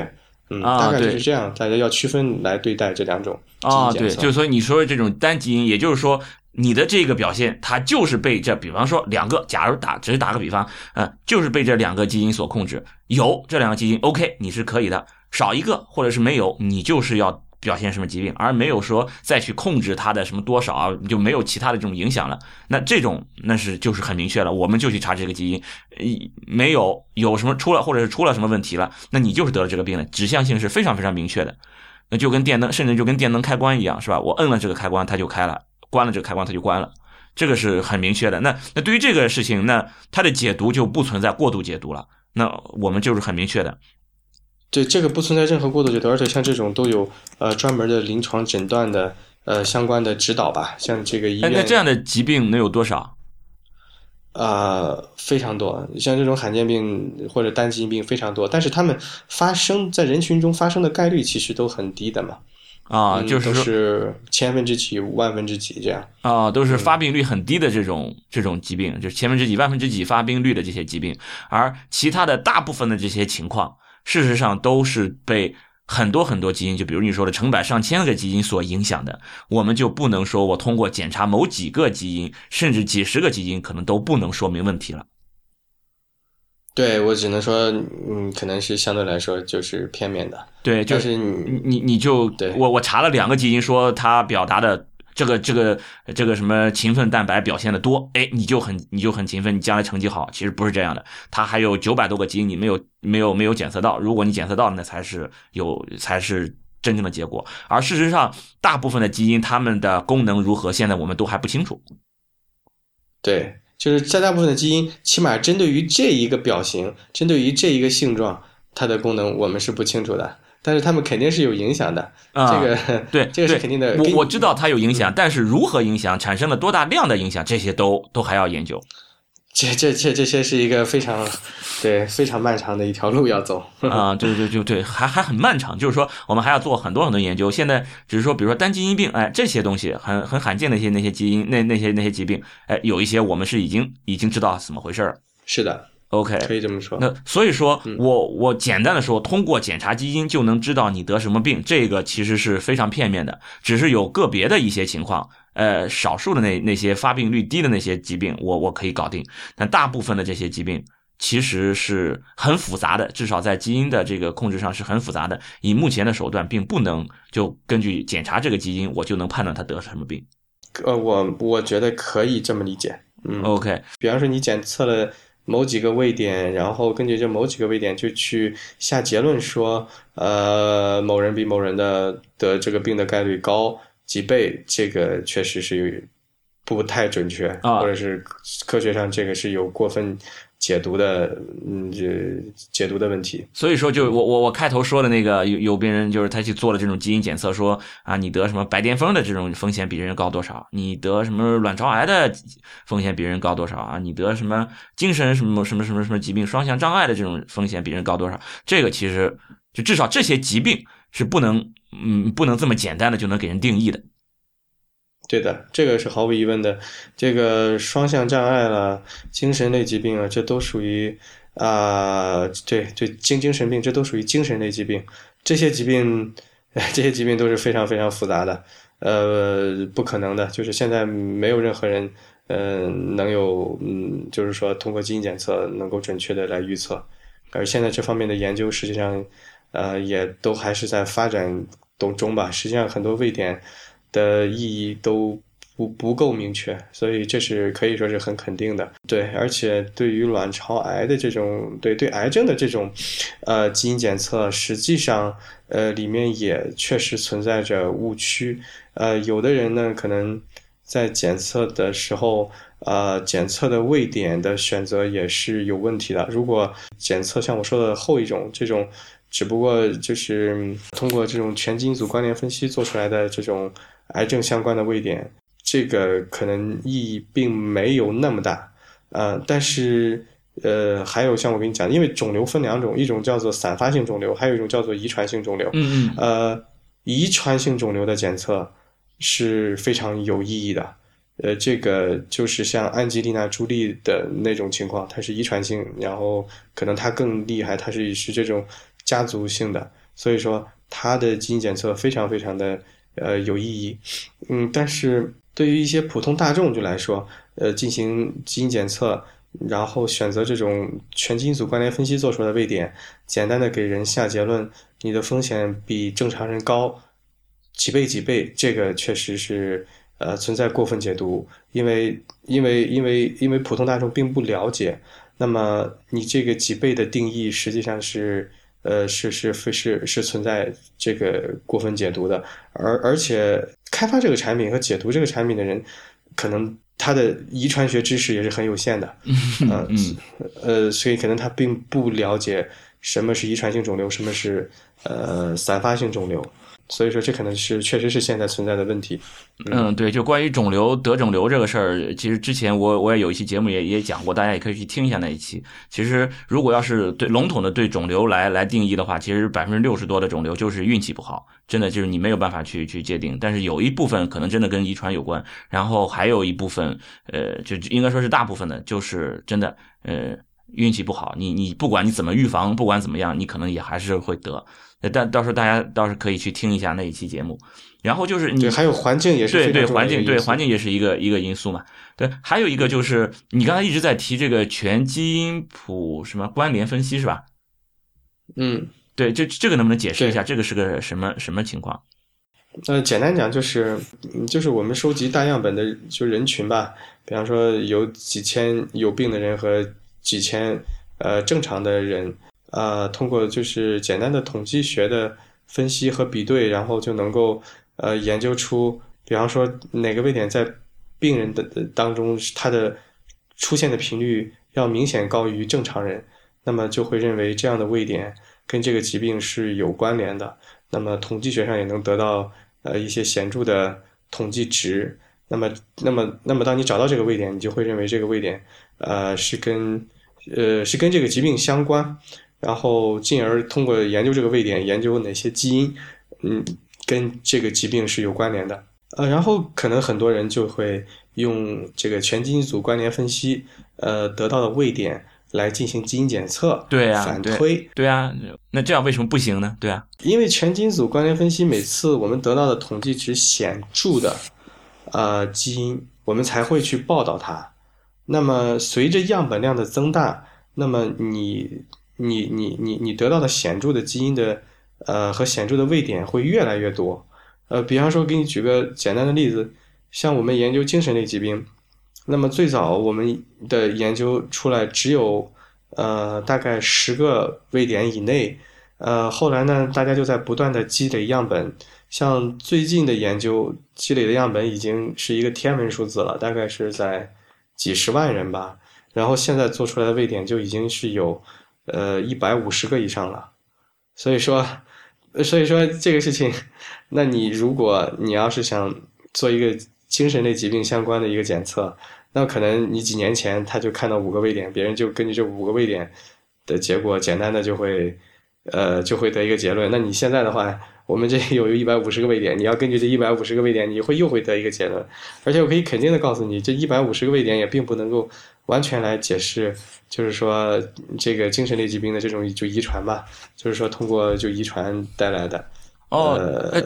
B: 嗯，大概就是这样，大家要区分来对待这两种
A: 啊，对，就是说你说的这种单基因，也就是说你的这个表现，它就是被这，比方说两个，假如打只是打个比方，嗯，就是被这两个基因所控制，有这两个基因，OK，你是可以的，少一个或者是没有，你就是要。表现什么疾病，而没有说再去控制它的什么多少啊，就没有其他的这种影响了。那这种那是就是很明确了，我们就去查这个基因，没有有什么出了或者是出了什么问题了，那你就是得了这个病了，指向性是非常非常明确的。那就跟电灯，甚至就跟电灯开关一样，是吧？我摁了这个开关，它就开了；关了这个开关，它就关了。这个是很明确的。那那对于这个事情，那它的解读就不存在过度解读了。那我们就是很明确的。
B: 对这个不存在任何过度解读，而且像这种都有呃专门的临床诊断的呃相关的指导吧，像这个医院。
A: 那这样的疾病能有多少？
B: 啊，非常多，像这种罕见病或者单基因病非常多，但是他们发生在人群中发生的概率其实都很低的嘛。
A: 啊，就是
B: 都是千分之几、万分之几这样。
A: 啊，都是发病率很低的这种这种疾病，就是千分之几、万分之几发病率的这些疾病，而其他的大部分的这些情况。事实上都是被很多很多基因，就比如你说的成百上千个基因所影响的，我们就不能说我通过检查某几个基因，甚至几十个基因，可能都不能说明问题了。
B: 对我只能说，嗯，可能是相对来说就是片面的。
A: 对，
B: 就是
A: 你你你就
B: 对
A: 我我查了两个基因，说它表达的这个这个这个什么勤奋蛋白表现的多，哎，你就很你就很勤奋，你将来成绩好。其实不是这样的，它还有九百多个基因你没有没有没有检测到，如果你检测到，那才是有才是真正的结果。而事实上，大部分的基因它们的功能如何，现在我们都还不清楚。
B: 对，就是在大部分的基因，起码针对于这一个表型，针对于这一个性状，它的功能我们是不清楚的。但是他们肯定是有影响的，
A: 啊
B: 这个
A: 对，
B: 这个 [LAUGHS] 是肯定的。
A: 我我知道它有影响，但是如何影响，产生了多大量的影响，这些都都还要研究。
B: 这这这这些是一个非常对非常漫长的一条路要走。[LAUGHS]
A: 啊，对对对对，还还很漫长，就是说我们还要做很多很多研究。现在只是说，比如说单基因病，哎，这些东西很很罕见的一些那些基因，那那些那些疾病，哎，有一些我们是已经已经知道怎么回事了。
B: 是的，
A: OK，
B: 可以这么说。
A: 那所以说我我简单的说，通过检查基因就能知道你得什么病，这个其实是非常片面的，只是有个别的一些情况，呃，少数的那那些发病率低的那些疾病，我我可以搞定，但大部分的这些疾病其实是很复杂的，至少在基因的这个控制上是很复杂的，以目前的手段并不能就根据检查这个基因，我就能判断他得什么病。
B: 呃，我我觉得可以这么理解。嗯
A: ，OK，
B: 比方说你检测了某几个位点，然后根据这某几个位点就去下结论说，呃，某人比某人的得这个病的概率高几倍，这个确实是不太准确，
A: 啊。
B: 或者是科学上这个是有过分解读的，嗯，这解读的问题。
A: 所以说，就我我我开头说的那个有有病人，就是他去做了这种基因检测，说啊，你得什么白癜风的这种风险比人高多少？你得什么卵巢癌的风险比人高多少啊？你得什么精神什么什么什么什么疾病双向障碍的这种风险比人高多少？这个其实就至少这些疾病是不能嗯不能这么简单的就能给人定义的。
B: 对的，这个是毫无疑问的。这个双向障碍了、精神类疾病啊，这都属于啊、对对，精精神病这都属于精神类疾病。这些疾病，[LAUGHS] 这些疾病都是非常非常复杂的，呃，不可能的。就是现在没有任何人，嗯、能有，嗯，就是说通过基因检测能够准确的来预测。而现在这方面的研究，实际上，呃，也都还是在发展当中吧。实际上，很多位点的意义都不不够明确，所以这是可以说是很肯定的。对，而且对于卵巢癌的这种对对癌症的这种呃基因检测，实际上呃里面也确实存在着误区。呃，有的人呢可能在检测的时候。呃，检测的位点的选择也是有问题的。如果检测像我说的后一种这种，只不过就是通过这种全基因组关联分析做出来的这种癌症相关的位点，这个可能意义并没有那么大。呃，但是呃，还有像我跟你讲，因为肿瘤分两种，一种叫做散发性肿瘤，还有一种叫做遗传性肿瘤。
A: 嗯嗯
B: 呃，遗传性肿瘤的检测是非常有意义的。呃，这个就是像安吉丽娜·朱莉的那种情况，它是遗传性，然后可能它更厉害，它是是这种家族性的，所以说它的基因检测非常非常的呃有意义。嗯，但是对于一些普通大众就来说，呃，进行基因检测，然后选择这种全基因组关联分析做出来的位点，简单的给人下结论，你的风险比正常人高几倍几倍，这个确实是呃存在过分解读，因为因为因为因为普通大众并不了解，那么你这个几倍的定义实际上是呃是是是是是存在这个过分解读的，而而且开发这个产品和解读这个产品的人，可能他的遗传学知识也是很有限的，呃
A: 嗯
B: 呃，所以可能他并不了解什么是遗传性肿瘤，什么是呃散发性肿瘤，所以说这可能是确实是现在存在的问题。
A: 嗯，对，就关于肿瘤得肿瘤这个事儿，其实之前我我也有一期节目也也讲过，大家也可以去听一下那一期。其实如果要是对笼统的对肿瘤来来定义的话，其实百分之六十多的肿瘤就是运气不好，真的就是你没有办法去去界定。但是有一部分可能真的跟遗传有关，然后还有一部分，呃，就应该说是大部分的，就是真的，呃。运气不好，你你不管你怎么预防，不管怎么样，你可能也还是会得。但到时候大家倒是可以去听一下那一期节目。然后就是你
B: 还有环境也是
A: 对对环境对环境也是一个一个因素嘛。对，还有一个就是你刚才一直在提这个全基因谱什么关联分析是吧？
B: 嗯，
A: 对，这这个能不能解释一下？这个是个什么什么情况？
B: 呃，简单讲就是，就是我们收集大样本的就人群吧，比方说有几千有病的人和几千呃正常的人，呃，通过就是简单的统计学的分析和比对，然后就能够呃研究出，比方说哪个位点在病人的当中它的出现的频率要明显高于正常人，那么就会认为这样的位点跟这个疾病是有关联的，那么统计学上也能得到。呃，一些显著的统计值，那么，那么，那么，当你找到这个位点，你就会认为这个位点，呃，是跟，呃，是跟这个疾病相关，然后进而通过研究这个位点，研究哪些基因，嗯，跟这个疾病是有关联的，呃，然后可能很多人就会用这个全基因组关联分析，呃，得到的位点。来进行基因检测，
A: 对啊，
B: 反推，
A: 对啊，那这样为什么不行呢？对啊，
B: 因为全基因组关联分析，每次我们得到的统计值显著的，呃，基因，我们才会去报道它。那么随着样本量的增大，那么你你你你你得到的显著的基因的，呃，和显著的位点会越来越多。呃，比方说，给你举个简单的例子，像我们研究精神类疾病。那么最早我们的研究出来只有，呃，大概十个位点以内，呃，后来呢，大家就在不断的积累样本，像最近的研究积累的样本已经是一个天文数字了，大概是在几十万人吧，然后现在做出来的位点就已经是有，呃，一百五十个以上了，所以说，所以说这个事情，那你如果你要是想做一个精神类疾病相关的一个检测，那可能你几年前他就看到五个位点，别人就根据这五个位点的结果，简单的就会，呃，就会得一个结论。那你现在的话，我们这有一百五十个位点，你要根据这一百五十个位点，你会又会得一个结论。而且我可以肯定的告诉你，这一百五十个位点也并不能够完全来解释，就是说这个精神类疾病的这种就遗传吧，就是说通过就遗传带来的。
A: 哦，呃，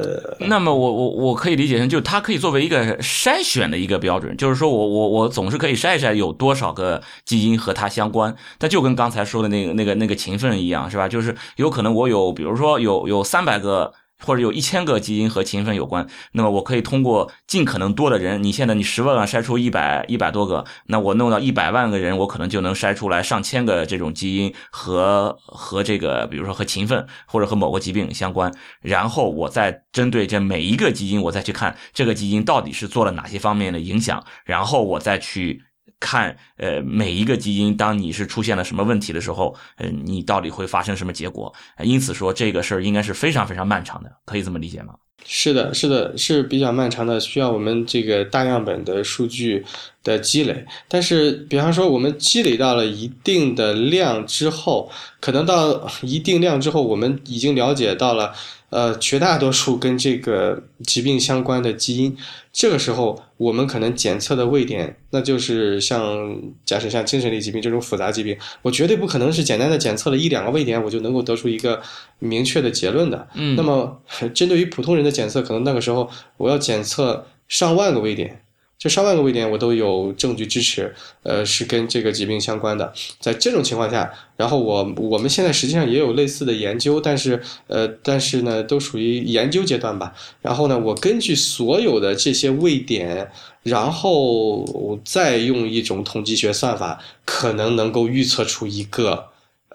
A: 那么我我我可以理解成，就它可以作为一个筛选的一个标准，就是说我我我总是可以筛一筛有多少个基因和它相关，它就跟刚才说的那个那个那个勤奋一样，是吧？就是有可能我有，比如说有有三百个。或者有一千个基因和勤奋有关，那么我可以通过尽可能多的人，你现在你十万万筛出一百一百多个，那我弄到一百万个人，我可能就能筛出来上千个这种基因和和这个，比如说和勤奋或者和某个疾病相关，然后我再针对这每一个基因，我再去看这个基因到底是做了哪些方面的影响，然后我再去。看，呃，每一个基因，当你是出现了什么问题的时候，呃，你到底会发生什么结果？因此说，这个事儿应该是非常非常漫长的，可以这么理解吗？
B: 是的，是的，是比较漫长的，需要我们这个大样本的数据的积累。但是，比方说，我们积累到了一定的量之后，可能到一定量之后，我们已经了解到了。呃，绝大多数跟这个疾病相关的基因，这个时候我们可能检测的位点，那就是像假设像精神类疾病这种复杂疾病，我绝对不可能是简单的检测了一两个位点，我就能够得出一个明确的结论的。
A: 嗯，
B: 那么针对于普通人的检测，可能那个时候我要检测上万个位点。这上万个位点我都有证据支持，呃，是跟这个疾病相关的。在这种情况下，然后我我们现在实际上也有类似的研究，但是呃，但是呢，都属于研究阶段吧。然后呢，我根据所有的这些位点，然后再用一种统计学算法，可能能够预测出一个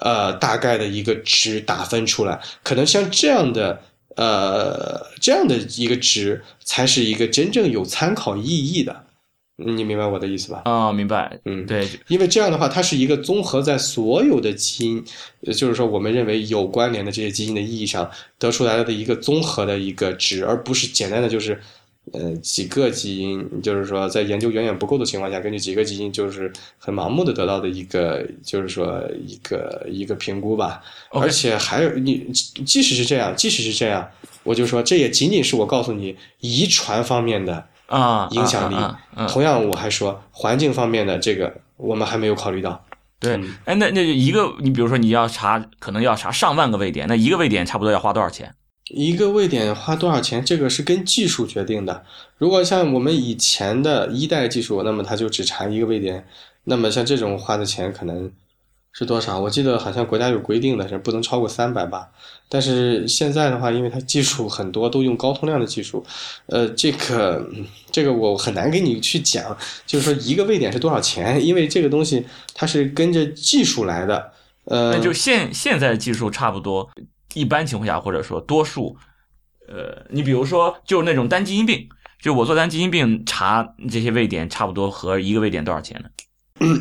B: 呃大概的一个值打分出来。可能像这样的。呃，这样的一个值才是一个真正有参考意义的，你明白我的意思吧？
A: 啊，明白。
B: 嗯，
A: 对，
B: 因为这样的话，它是一个综合在所有的基因，就是说我们认为有关联的这些基因的意义上得出来的一个综合的一个值，而不是简单的就是。呃，几个基因，就是说，在研究远远不够的情况下，根据几个基因，就是很盲目的得到的一个，就是说一个一个评估吧。而且还有你，即使是这样，即使是这样，我就说，这也仅仅是我告诉你遗传方面的
A: 啊
B: 影响力。同样，我还说环境方面的这个，我们还没有考虑到。
A: 对
B: 嗯，
A: 哎，那那就一个，你比如说你要查，可能要查上万个位点，那一个位点差不多要花多少钱？
B: 一个位点花多少钱？这个是跟技术决定的。如果像我们以前的一代技术，那么它就只查一个位点。那么像这种花的钱可能是多少？我记得好像国家有规定的，是不能超过三百吧。但是现在的话，因为它技术很多都用高通量的技术，呃，这个这个我很难给你去讲，就是说一个位点是多少钱，因为这个东西它是跟着技术来的。呃，
A: 那就现现在的技术差不多，一般情况下或者说多数，呃，你比如说就是那种单基因病，就我做单基因病查这些位点，差不多和一个位点多少钱呢？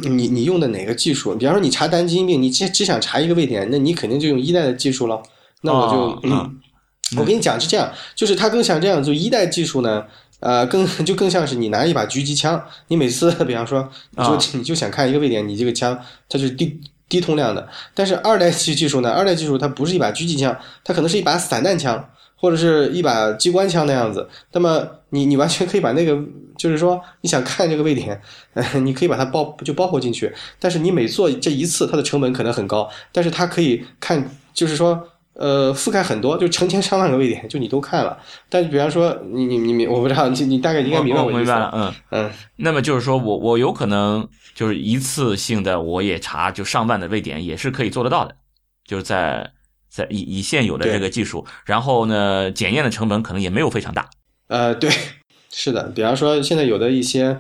B: 你你用的哪个技术？比方说你查单基因病，你只只想查一个位点，那你肯定就用一代的技术了。那我就、
A: 哦
B: 嗯，我跟你讲是这样，就是它更像这样，就一代技术呢，呃，更 [LAUGHS] 就更像是你拿一把狙击枪，你每次比方说你就、
A: 啊
B: 你就想看一个位点，你这个枪它就是低低通量的。但是二代技 [LAUGHS] 技术呢，二代技术它不是一把狙击枪，它可能是一把散弹枪。或者是一把机关枪那样子，那么你你完全可以把那个，就是说你想看这个位点，呃，你可以把它包就包括进去，但是你每做这一次，它的成本可能很高，但是它可以看，就是说呃覆盖很多，就成千上万个位点，就你都看了。但比方说你你你明我不知道你你大概应该明白
A: 我
B: 我意思
A: 明白了，嗯。
B: 嗯，
A: 那么就是说我我有可能就是一次性的我也查就上万的位点也是可以做得到的，就是在在以以现有的这个技术，然后呢检验的成本可能也没有非常大。
B: 呃，对，是的，比方说现在有的一些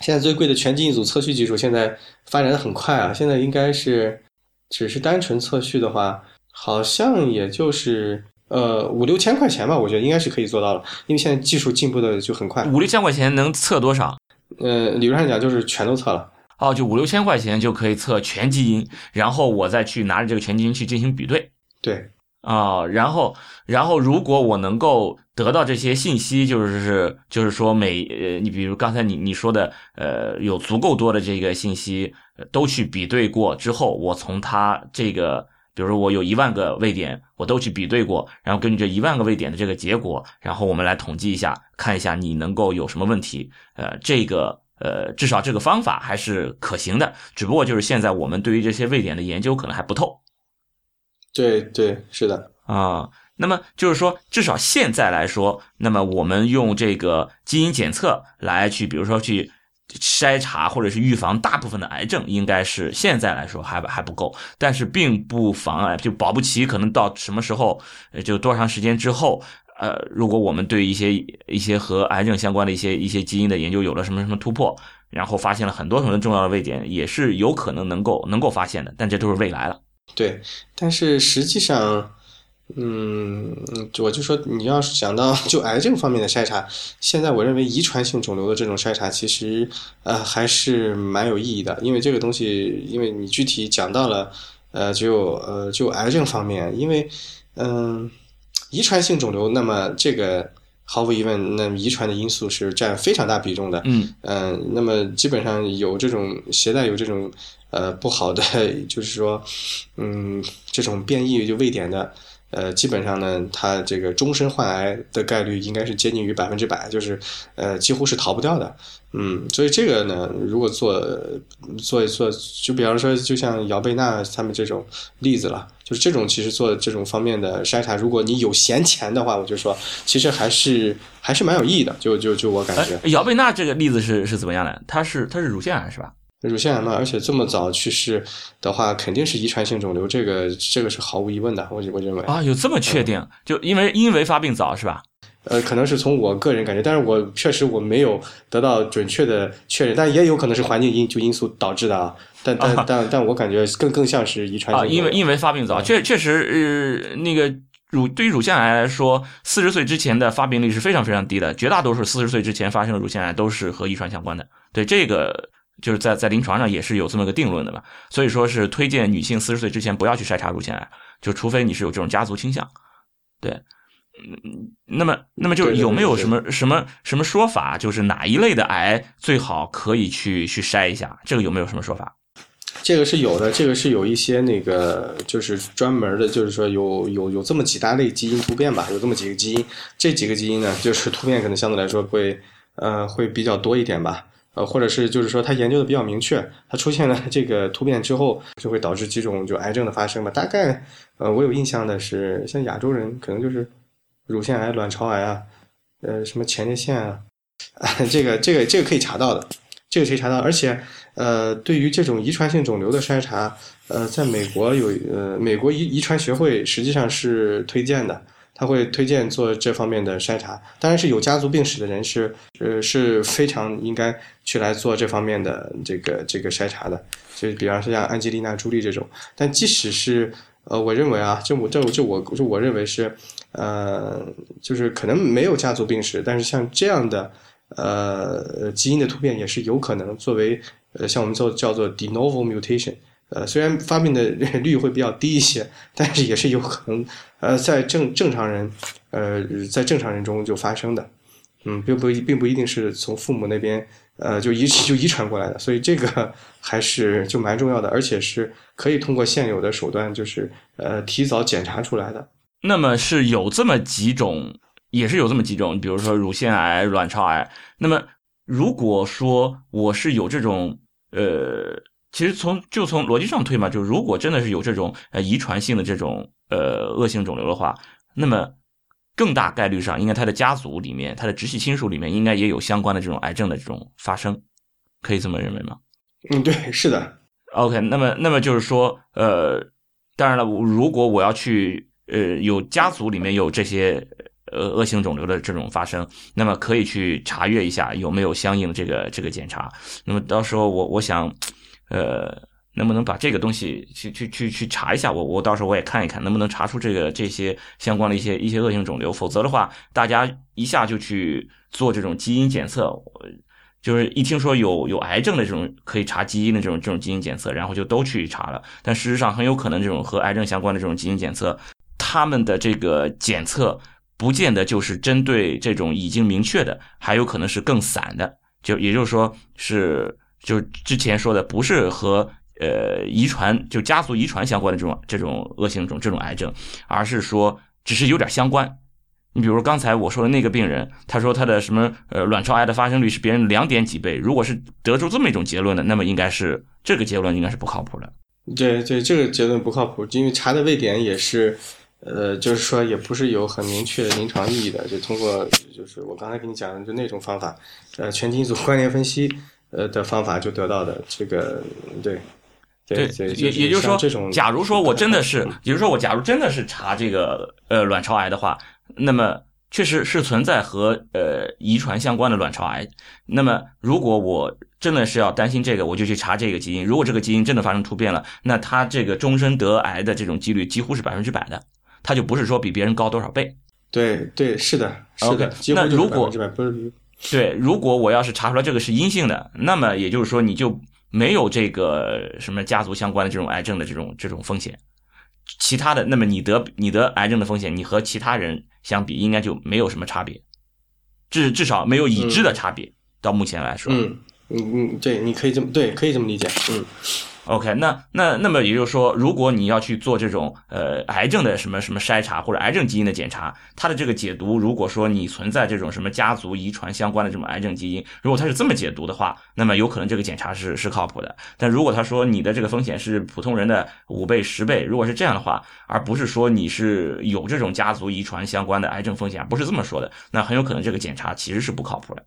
B: 现在最贵的全基因组测序技术，现在发展的很快啊，现在应该是只是单纯测序的话，好像也就是呃五六千块钱吧，我觉得应该是可以做到了，因为现在技术进步的就很快。
A: 五六千块钱能测多少？
B: 呃，理论上讲就是全都测了。
A: 哦，就五六千块钱就可以测全基因，然后我再去拿着这个全基因去进行比对。
B: 对，
A: 啊、然后，然后如果我能够得到这些信息，就是就是说每呃，你比如刚才你你说的，呃，有足够多的这个信息，呃都去比对过之后，我从它这个，比如说我有一万个位点，我都去比对过，然后根据这一万个位点的这个结果，然后我们来统计一下，看一下你能够有什么问题，呃，这个。呃，至少这个方法还是可行的，只不过就是现在我们对于这些位点的研究可能还不透。
B: 对对，是的，
A: 啊，那么就是说，至少现在来说，那么我们用这个基因检测来去，比如说去筛查或者是预防大部分的癌症，应该是现在来说还还不够，但是并不妨碍，就保不齐可能到什么时候，就多长时间之后。呃，如果我们对一些一些和癌症相关的一些一些基因的研究有了什么什么突破，然后发现了很多很多重要的位点，也是有可能能够能够发现的，但这都是未来了。
B: 对，但是实际上，嗯，我就说你要是讲到就癌症方面的筛查，现在我认为遗传性肿瘤的这种筛查其实呃还是蛮有意义的，因为这个东西，因为你具体讲到了，呃，就呃就癌症方面，因为嗯、遗传性肿瘤，那么这个毫无疑问，那遗传的因素是占非常大比重的，
A: 嗯。
B: 嗯，那么基本上有这种携带有这种呃不好的，[LAUGHS] 就是说，嗯，这种变异就位点的，呃，基本上呢，它这个终身患癌的概率应该是接近于百分之百，就是呃几乎是逃不掉的。嗯，所以这个呢，如果做做一做，就比方说，就像姚贝娜他们这种例子了，就是这种其实做这种方面的筛查，如果你有闲钱的话，我就说，其实还是还是蛮有意义的。就就就我感觉。
A: 姚贝娜这个例子是是怎么样的？她是她是乳腺癌是吧？
B: 乳腺癌嘛，而且这么早去世的话，肯定是遗传性肿瘤，这个这个是毫无疑问的，我我认为。
A: 啊，有这么确定？就因为因为发病早是吧？
B: 呃，可能是从我个人感觉，但是我确实我没有得到准确的确认，但也有可能是环境因就因素导致的啊。但但但但我感觉更更像是遗传性
A: 啊，因为因为发病早，确确实呃那个乳对于乳腺癌来说，四十岁之前的发病率是非常非常低的，绝大多数四十岁之前发生的乳腺癌都是和遗传相关的。对这个。就是在在临床上也是有这么个定论的嘛，所以说是推荐女性四十岁之前不要去筛查乳腺癌，就除非你是有这种家族倾向，对，嗯，那么那么就是有没有什么什么什么说法，就是哪一类的癌最好可以去去筛一下，这个有没有什么说法？
B: 这个是有的，这个是有一些那个就是专门的，就是说有有有这么几大类基因突变吧，有这么几个基因，这几个基因呢，就是突变可能相对来说会呃会比较多一点吧。呃，或者是就是说他研究的比较明确，他出现了这个突变之后，就会导致几种就癌症的发生嘛。大概呃，我有印象的是，像亚洲人可能就是乳腺癌、卵巢癌啊，呃，什么前列腺啊，这个这个这个可以查到的，这个可以查到。而且呃，对于这种遗传性肿瘤的筛查，呃，在美国有呃，美国遗遗传学会实际上是推荐的。他会推荐做这方面的筛查，当然是有家族病史的人是，呃，是非常应该去来做这方面的这个这个筛查的，就比方说像安吉丽娜·朱莉这种。但即使是，呃，我认为啊，就我这我就我就我认为是，呃，就是可能没有家族病史，但是像这样的，呃，基因的突变也是有可能作为，呃，像我们做叫做 de novo mutation。呃，虽然发病的率会比较低一些，但是也是有可能，呃，在正正常人，呃，在正常人中就发生的，嗯，并不并不一定是从父母那边，呃，就遗就遗传过来的，所以这个 [LAUGHS] 还是就蛮重要的，而且是可以通过现有的手段，就是呃，提早检查出来的。
A: 那么是有这么几种，也是有这么几种，比如说乳腺癌、卵巢癌。那么如果说我是有这种，呃。其实从就从逻辑上推嘛，就如果真的是有这种呃遗传性的这种呃恶性肿瘤的话，那么更大概率上，应该他的家族里面，他的直系亲属里面应该也有相关的这种癌症的这种发生，可以这么认为吗？
B: 嗯，对，是的。
A: OK，那么那么就是说，呃，当然了，如果我要去呃有家族里面有这些呃恶性肿瘤的这种发生，那么可以去查阅一下有没有相应的这个这个检查。那么到时候我我想。呃，能不能把这个东西去去去去查一下？我我到时候我也看一看，能不能查出这个这些相关的一些一些恶性肿瘤？否则的话，大家一下就去做这种基因检测，就是一听说有有癌症的这种可以查基因的这种这种基因检测，然后就都去查了。但事实上，很有可能这种和癌症相关的这种基因检测，他们的这个检测不见得就是针对这种已经明确的，还有可能是更散的。就也就是说是。就之前说的，不是和呃遗传就家族遗传相关的这种这种恶性种这种癌症，而是说只是有点相关。你比如刚才我说的那个病人，他说他的什么呃卵巢癌的发生率是别人两点几倍，如果是得出这么一种结论的，那么应该是这个结论应该是不靠谱的。
B: 对对，这个结论不靠谱，因为查的位点也是呃，就是说也不是有很明确的临床意义的，就通过就是我刚才跟你讲的就那种方法，呃，全基因组关联分析。呃的方法就得到的这个对，对，
A: 也也就是说，
B: 这种
A: 假如说我真的是，比如说我假如真的是查这个呃卵巢癌的话，那么确实是存在和呃遗传相关的卵巢癌。那么如果我真的是要担心这个，我就去查这个基因。如果这个基因真的发生突变了，那他这个终身得癌的这种几率几乎是百分之百的，他就不是说比别人高多少倍。
B: 对对，是的，是的。
A: 那如果
B: 不是。
A: 对，如果我要是查出来这个是阴性的，那么也就是说你就没有这个什么家族相关的这种癌症的这种这种风险，其他的，那么你得你得癌症的风险，你和其他人相比应该就没有什么差别，至至少没有已知的差别。到目前来说，
B: 嗯嗯嗯，对，你可以这么对，可以这么理解，嗯。
A: OK，那那那么也就是说，如果你要去做这种呃癌症的什么什么筛查或者癌症基因的检查，它的这个解读，如果说你存在这种什么家族遗传相关的这种癌症基因，如果它是这么解读的话，那么有可能这个检查是是靠谱的。但如果他说你的这个风险是普通人的五倍十倍，如果是这样的话，而不是说你是有这种家族遗传相关的癌症风险，不是这么说的，那很有可能这个检查其实是不靠谱的。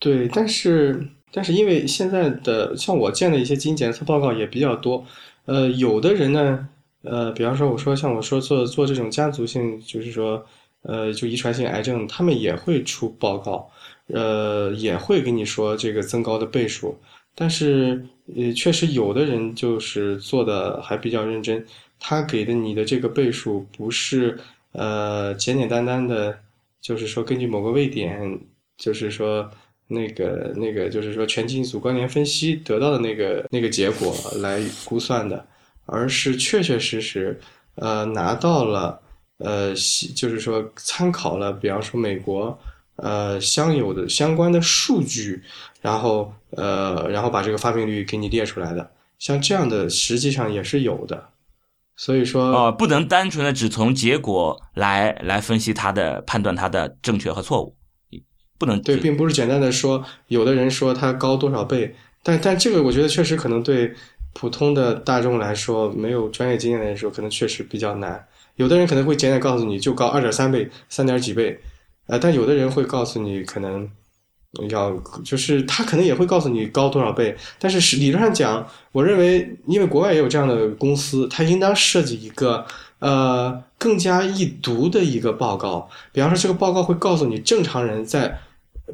B: 对，但是。但是因为现在的像我见的一些基因检测报告也比较多，呃，有的人呢，呃，比方说我说像我说做做这种家族性，就是说，呃，就遗传性癌症，他们也会出报告，呃，也会跟你说这个增高的倍数，但是呃，确实有的人就是做的还比较认真，他给的你的这个倍数不是呃简简单单的，就是说根据某个位点，就是说。那个那个就是说全基因组关联分析得到的那个那个结果来估算的，而是确确实实呃拿到了呃就是说参考了，比方说美国呃相有的相关的数据，然后呃然后把这个发病率给你列出来的，像这样的实际上也是有的，所以说
A: 哦不能单纯的只从结果来来分析它的判断它的正确和错误。不能
B: 对，并不是简单的说，有的人说它高多少倍，但但这个我觉得确实可能对普通的大众来说，没有专业经验的人说，可能确实比较难。有的人可能会简单告诉你就高二点三倍、三点几倍，呃，但有的人会告诉你可能要就是他可能也会告诉你高多少倍，但是理论上讲，我认为因为国外也有这样的公司，它应当设计一个呃更加易读的一个报告，比方说这个报告会告诉你正常人在。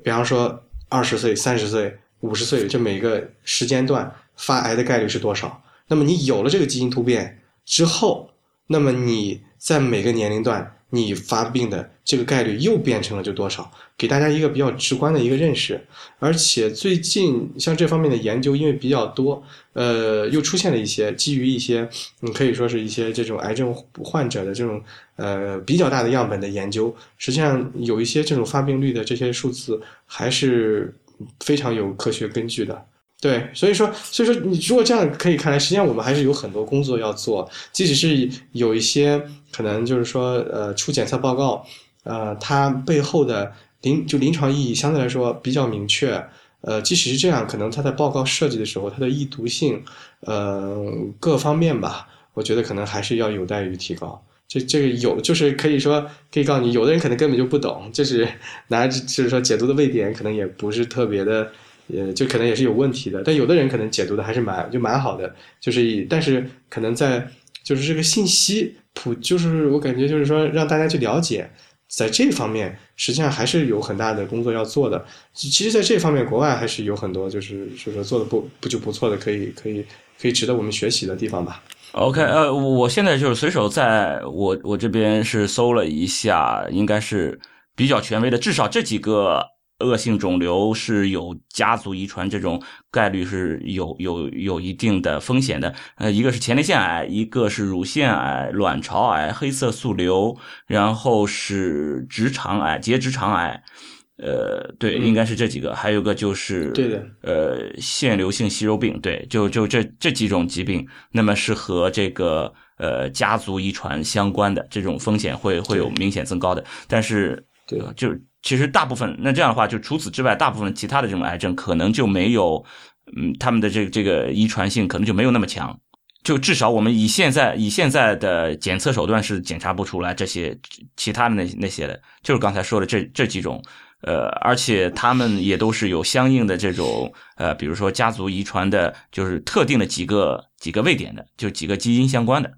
B: 比方说，二十岁、三十岁、五十岁这每个时间段发癌的概率是多少？那么你有了这个基因突变之后，那么你在每个年龄段你发病的这个概率又变成了就多少？给大家一个比较直观的一个认识。而且最近像这方面的研究，因为比较多，呃，又出现了一些基于一些，你可以说是一些这种癌症患者的这种。呃，比较大的样本的研究，实际上有一些这种发病率的这些数字还是非常有科学根据的。对，所以说，所以说你如果这样可以看来，实际上我们还是有很多工作要做。即使是有一些可能就是说，呃，出检测报告，呃，它背后的临就临床意义相对来说比较明确。呃，即使是这样，可能它的报告设计的时候，它的易读性，呃，各方面吧，我觉得可能还是要有待于提高。这这个有，就是可以说可以告诉你，有的人可能根本就不懂，就是 [LAUGHS] 拿就是说解读的位点可能也不是特别的，呃，就可能也是有问题的。但有的人可能解读的还是蛮就蛮好的，就是但是可能在就是这个信息普，就是我感觉就是说让大家去了解，在这方面实际上还是有很大的工作要做的。其实，在这方面国外还是有很多就是就是说做的不不就不错的，可以可以可以值得我们学习的地方吧。
A: OK，呃，我现在就是随手在我我这边是搜了一下，应该是比较权威的，至少这几个恶性肿瘤是有家族遗传，这种概率是有有有一定的风险的。呃，一个是前列腺癌，一个是乳腺癌、卵巢癌、黑色素瘤，然后是直肠癌、结直肠癌。呃，对，应该是这几个，还有个就是
B: 对的，
A: 呃，腺瘤性息肉病，对，就就这这几种疾病，那么是和这个呃家族遗传相关的，这种风险会会有明显增高的。但是，
B: 对，
A: 就其实大部分，那这样的话，就除此之外，大部分其他的这种癌症可能就没有，嗯，他们的这这个遗传性可能就没有那么强，就至少我们以现在以现在的检测手段是检查不出来这些其他的那那些的，就是刚才说的这这几种。呃，而且他们也都是有相应的这种呃，比如说家族遗传的，就是特定的几个几个位点的，就几个基因相关的，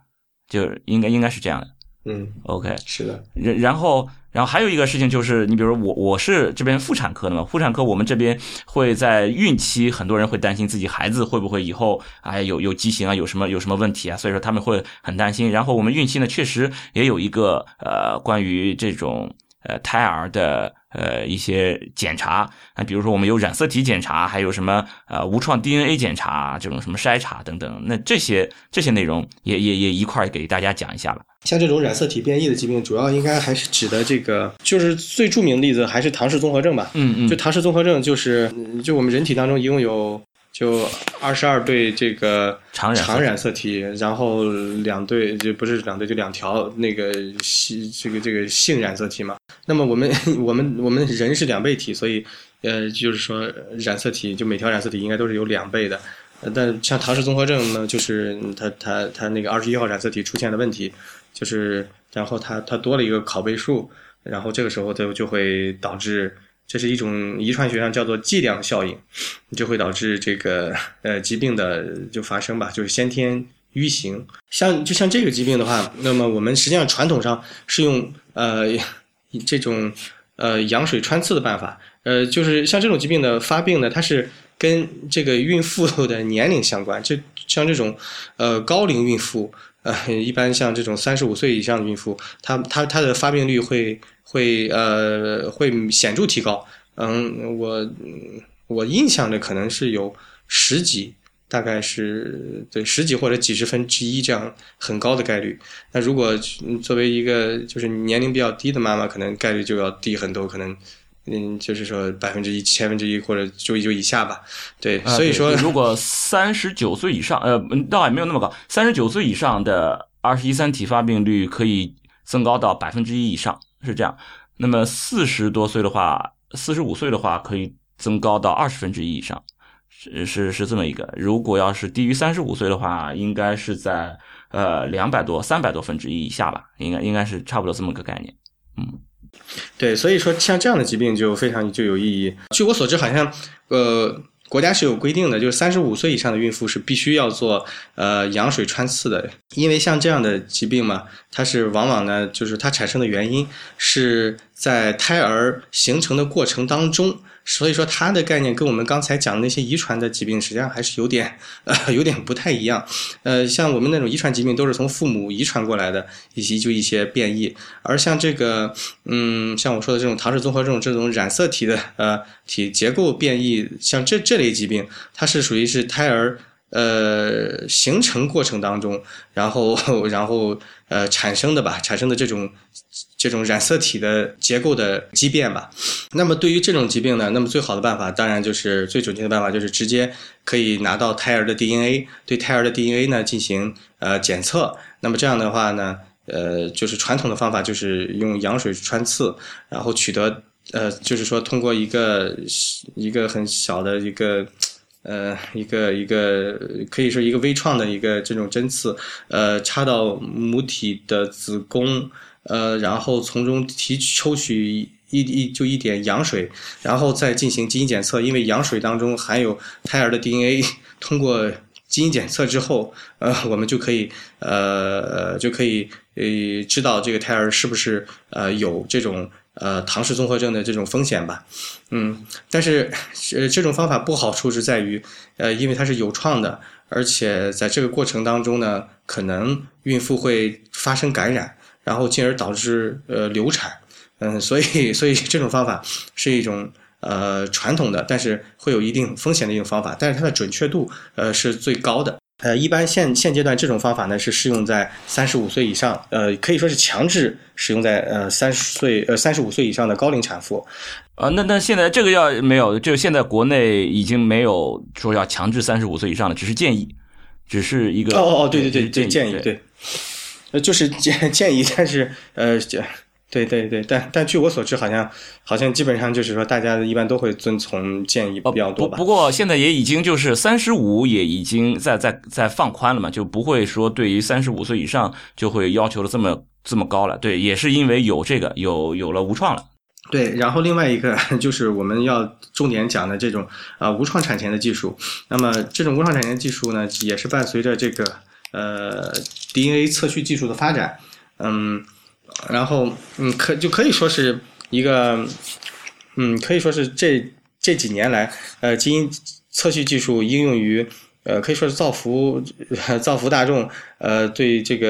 A: 就应该应该是这样的。
B: 嗯
A: ，OK，
B: 是的。
A: 然然后然后还有一个事情就是，你比如我我是这边妇产科的嘛，妇产科我们这边会在孕期，很多人会担心自己孩子会不会以后哎有有畸形啊，有什么有什么问题啊，所以说他们会很担心。然后我们孕期呢，确实也有一个呃关于这种呃胎儿的。呃，一些检查啊，比如说我们有染色体检查，还有什么呃无创 DNA 检查这种什么筛查等等，那这些这些内容也也也一块给大家讲一下吧。
B: 像这种染色体变异的疾病，主要应该还是指的这个，就是最著名的例子还是唐氏综合症吧。
A: 嗯嗯，
B: 就唐氏综合症，就是就我们人体当中一共有。就二十二对这个
A: 长
B: 染色体，然后两对就不是两对，就两条那个性这个这个性染色体嘛。那么我们 [LAUGHS] 我们我们人是两倍体，所以呃就是说染色体就每条染色体应该都是有两倍的。但像唐氏综合症呢，就是它它它那个二十一号染色体出现了问题，就是然后它它多了一个拷贝数，然后这个时候就就会导致。这是一种遗传学上叫做剂量效应，就会导致这个呃疾病的就发生吧，就是先天淤型。像就像这个疾病的话，那么我们实际上传统上是用呃这种呃羊水穿刺的办法，呃就是像这种疾病的发病呢，它是跟这个孕妇的年龄相关。就像这种呃高龄孕妇，呃一般像这种三十五岁以上的孕妇，她她她的发病率会。会呃会显著提高，嗯，我我印象的可能是有十几，大概是对十几或者几十分之一这样很高的概率。那如果作为一个就是年龄比较低的妈妈，可能概率就要低很多，可能嗯就是说百分之一千分之一或者就就以下吧。对，所以说
A: 如果三十九岁以上，呃，倒也没有那么高，三十九岁以上的二十一三体发病率可以增高到百分之一以上。是这样，那么四十多岁的话，四十五岁的话，可以增高到二十分之一以上，是是是这么一个。如果要是低于三十五岁的话，应该是在呃两百多、三百多分之一以下吧，应该应该是差不多这么个概念。嗯，
B: 对，所以说像这样的疾病就非常就有意义。据我所知，好像呃。国家是有规定的，就是三十五岁以上的孕妇是必须要做呃羊水穿刺的，因为像这样的疾病嘛，它是往往呢，就是它产生的原因是在胎儿形成的过程当中。所以说，它的概念跟我们刚才讲的那些遗传的疾病，实际上还是有点，呃，有点不太一样。呃，像我们那种遗传疾病，都是从父母遗传过来的，以及就一些变异。而像这个，嗯，像我说的这种唐氏综合症这种染色体的呃体结构变异，像这这类疾病，它是属于是胎儿呃形成过程当中，然后 [LAUGHS] 然后呃产生的吧，产生的这种。这种染色体的结构的畸变吧，那么对于这种疾病呢，那么最好的办法当然就是最准确的办法就是直接可以拿到胎儿的 DNA，对胎儿的 DNA 呢进行呃检测。那么这样的话呢，呃，就是传统的方法就是用羊水穿刺，然后取得呃，就是说通过一个一个很小的一个呃一个一个可以说一个微创的一个这种针刺，呃，插到母体的子宫。呃，然后从中提抽取一一就一点羊水，然后再进行基因检测，因为羊水当中含有胎儿的 DNA，[LAUGHS] 通过基因检测之后，呃，我们就可以呃就可以呃知道这个胎儿是不是呃有这种呃唐氏综合症的这种风险吧，嗯，但是呃这种方法不好处是在于，呃，因为它是有创的，而且在这个过程当中呢，可能孕妇会发生感染。然后进而导致呃流产，嗯，所以所以这种方法是一种呃传统的，但是会有一定风险的一种方法，但是它的准确度呃是最高的。呃，一般现现阶段这种方法呢是适用在三十五岁以上，呃，可以说是强制使用在呃三十岁呃三十五岁以上的高龄产妇。
A: 啊，那那现在这个要没有，就现在国内已经没有说要强制三十五岁以上的，只是建议，只是一个
B: 哦哦哦，对对对对建议对。呃，就是建建议，但是呃，对对对，但但据我所知，好像好像基本上就是说，大家一般都会遵从建议比较多吧。
A: 不过现在也已经就是三十五也已经在在在放宽了嘛，就不会说对于三十五岁以上就会要求的这么这么高了。对，也是因为有这个有有了无创了。
B: 对，然后另外一个 [LAUGHS] 就是我们要重点讲的这种啊无创产前的技术。那么这种无创产前技术呢，也是伴随着这个。呃，DNA 测序技术的发展，嗯，然后嗯，可就可以说是一个，嗯，可以说是这这几年来，呃，基因测序技术应用于，呃，可以说是造福 [LAUGHS] 造福大众，呃，对这个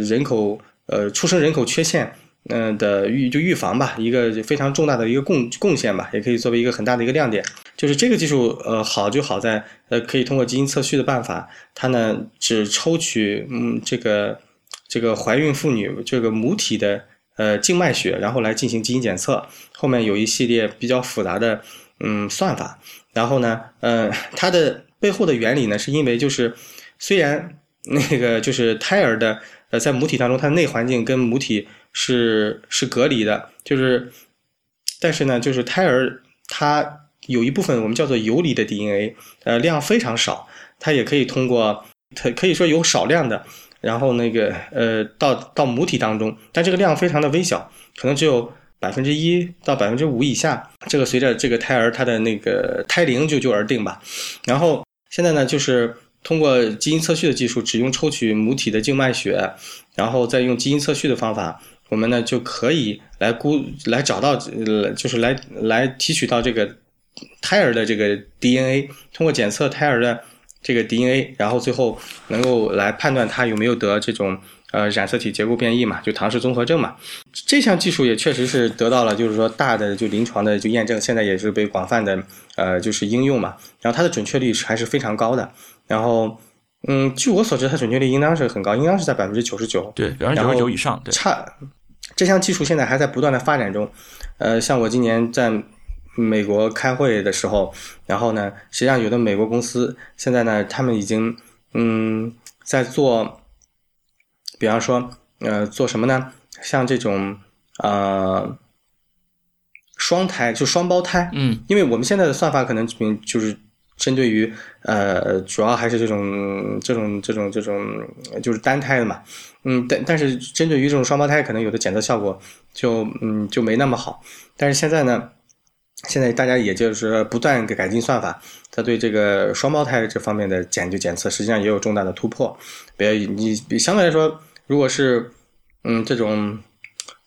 B: 人口呃出生人口缺陷。嗯的预就预防吧，一个非常重大的一个贡贡献吧，也可以作为一个很大的一个亮点。就是这个技术，呃，好就好在，呃，可以通过基因测序的办法，它呢只抽取嗯这个这个怀孕妇女这个母体的呃静脉血，然后来进行基因检测。后面有一系列比较复杂的嗯算法。然后呢，呃，它的背后的原理呢，是因为就是虽然 [LAUGHS] 那个就是胎儿的呃在母体当中，它的内环境跟母体。是是隔离的，就是，但是呢，就是胎儿它有一部分我们叫做游离的 DNA，呃，量非常少，它也可以通过，它可以说有少量的，然后那个呃到到母体当中，但这个量非常的微小，可能只有百分之一到百分之五以下，这个随着这个胎儿它的那个胎龄就就而定吧。然后现在呢，就是通过基因测序的技术，只用抽取母体的静脉血，然后再用基因测序的方法。我们呢就可以来估来找到，就是来来提取到这个胎儿的这个 DNA，通过检测胎儿的这个 DNA，然后最后能够来判断他有没有得这种呃染色体结构变异嘛，就唐氏综合症嘛。这项技术也确实是得到了就是说大的就临床的就验证，现在也是被广泛的呃就是应用嘛。然后它的准确率是还是非常高的。然后。嗯，据我所知，它准确率应当是很高，应当是在百分之九十九，
A: 对，百分之九十九以上。对，
B: 差这项技术现在还在不断的发展中。呃，像我今年在美国开会的时候，然后呢，实际上有的美国公司现在呢，他们已经嗯在做，比方说呃做什么呢？像这种呃双胎，就双胞胎。
A: 嗯
B: 因为我们现在的算法可能嗯就是针对于呃，主要还是这种这种这种这种呃就是单胎的嘛，嗯，但但是针对于这种双胞胎，可能有的检测效果就嗯就没那么好。但是现在呢，现在大家也就是不断给改进算法，它对这个双胞胎这方面的检就检测，实际上也有重大的突破。别你相对来说，如果是嗯这种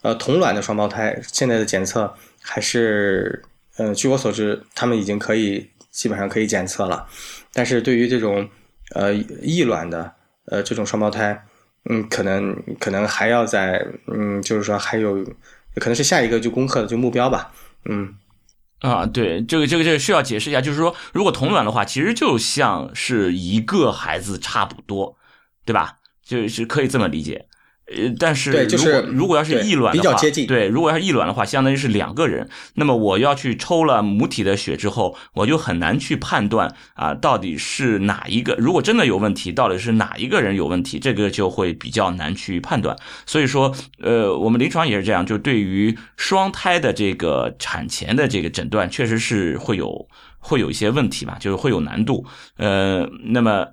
B: 呃同卵的双胞胎，现在的检测还是呃据我所知，他们已经可以基本上可以检测了。但是对于这种呃异卵的呃这种双胞胎，嗯，可能可能还要在嗯，就是说还有可能是下一个就攻克的就目标吧，嗯。
A: 啊，对，这个这个这个需要解释一下，就是说，如果同卵的话，其实就像是一个孩子差不多，对吧？就是可以这么理解。呃，但是
B: 对就是
A: 如果如果要是异卵的话，
B: 比较接近
A: 对，如果要是异卵的话，相当于是两个人。那么我要去抽了母体的血之后，我就很难去判断啊，到底是哪一个。如果真的有问题，到底是哪一个人有问题，这个就会比较难去判断。所以说，呃，我们临床也是这样，就对于双胎的这个产前的这个诊断，确实是会有会有一些问题吧，就是会有难度。呃，那么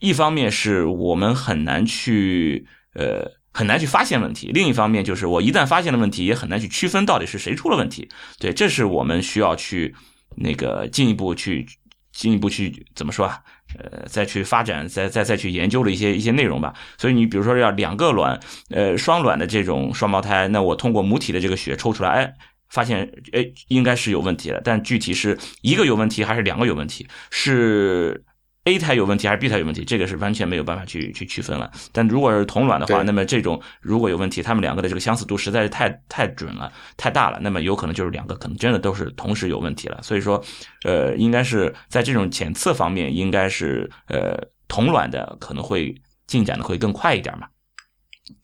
A: 一方面是我们很难去呃很难去发现问题，另一方面就是我一旦发现了问题，也很难去区分到底是谁出了问题。对，这是我们需要去那个进一步去进一步去怎么说啊？呃，再去发展，再再再去研究的一些一些内容吧。所以你比如说要两个卵，呃，双卵的这种双胞胎，那我通过母体的这个血抽出来，哎。发现哎，应该是有问题了，但具体是一个有问题还是两个有问题，是 A 胎有问题还是 B 胎有问题，这个是完全没有办法去去区分了。但如果是同卵的话，那么这种如果有问题，他们两个的这个相似度实在是太太准了，太大了，那么有可能就是两个可能真的都是同时有问题了。所以说，呃，应该是在这种检测方面，应该是呃同卵的可能会进展的会更快一点嘛。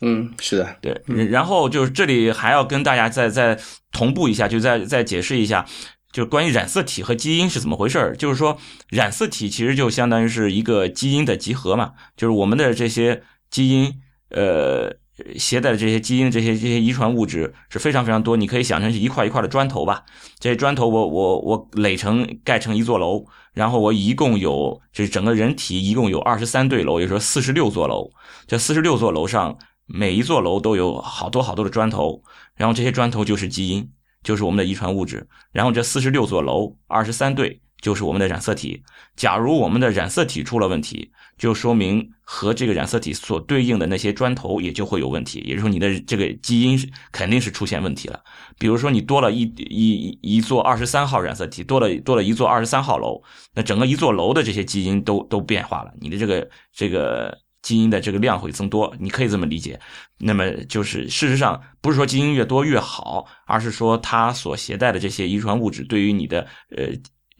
B: 嗯，是的，
A: 对，然后就是这里还要跟大家再再同步一下，就再再解释一下，就关于染色体和基因是怎么回事儿。就是说，染色体其实就相当于是一个基因的集合嘛，就是我们的这些基因，呃，携带的这些基因这些这些遗传物质是非常非常多，你可以想成是一块一块的砖头吧。这些砖头我我我垒成盖成一座楼，然后我一共有这整个人体一共有二十三对楼，也就是说四十六座楼。这四十六座楼上。每一座楼都有好多好多的砖头，然后这些砖头就是基因，就是我们的遗传物质。然后这四十六座楼，二十三对，就是我们的染色体。假如我们的染色体出了问题，就说明和这个染色体所对应的那些砖头也就会有问题，也就是说你的这个基因肯定是出现问题了。比如说你多了一一一座二十三号染色体，多了多了一座二十三号楼，那整个一座楼的这些基因都都变化了，你的这个这个。基因的这个量会增多，你可以这么理解。那么就是事实上不是说基因越多越好，而是说它所携带的这些遗传物质对于你的呃，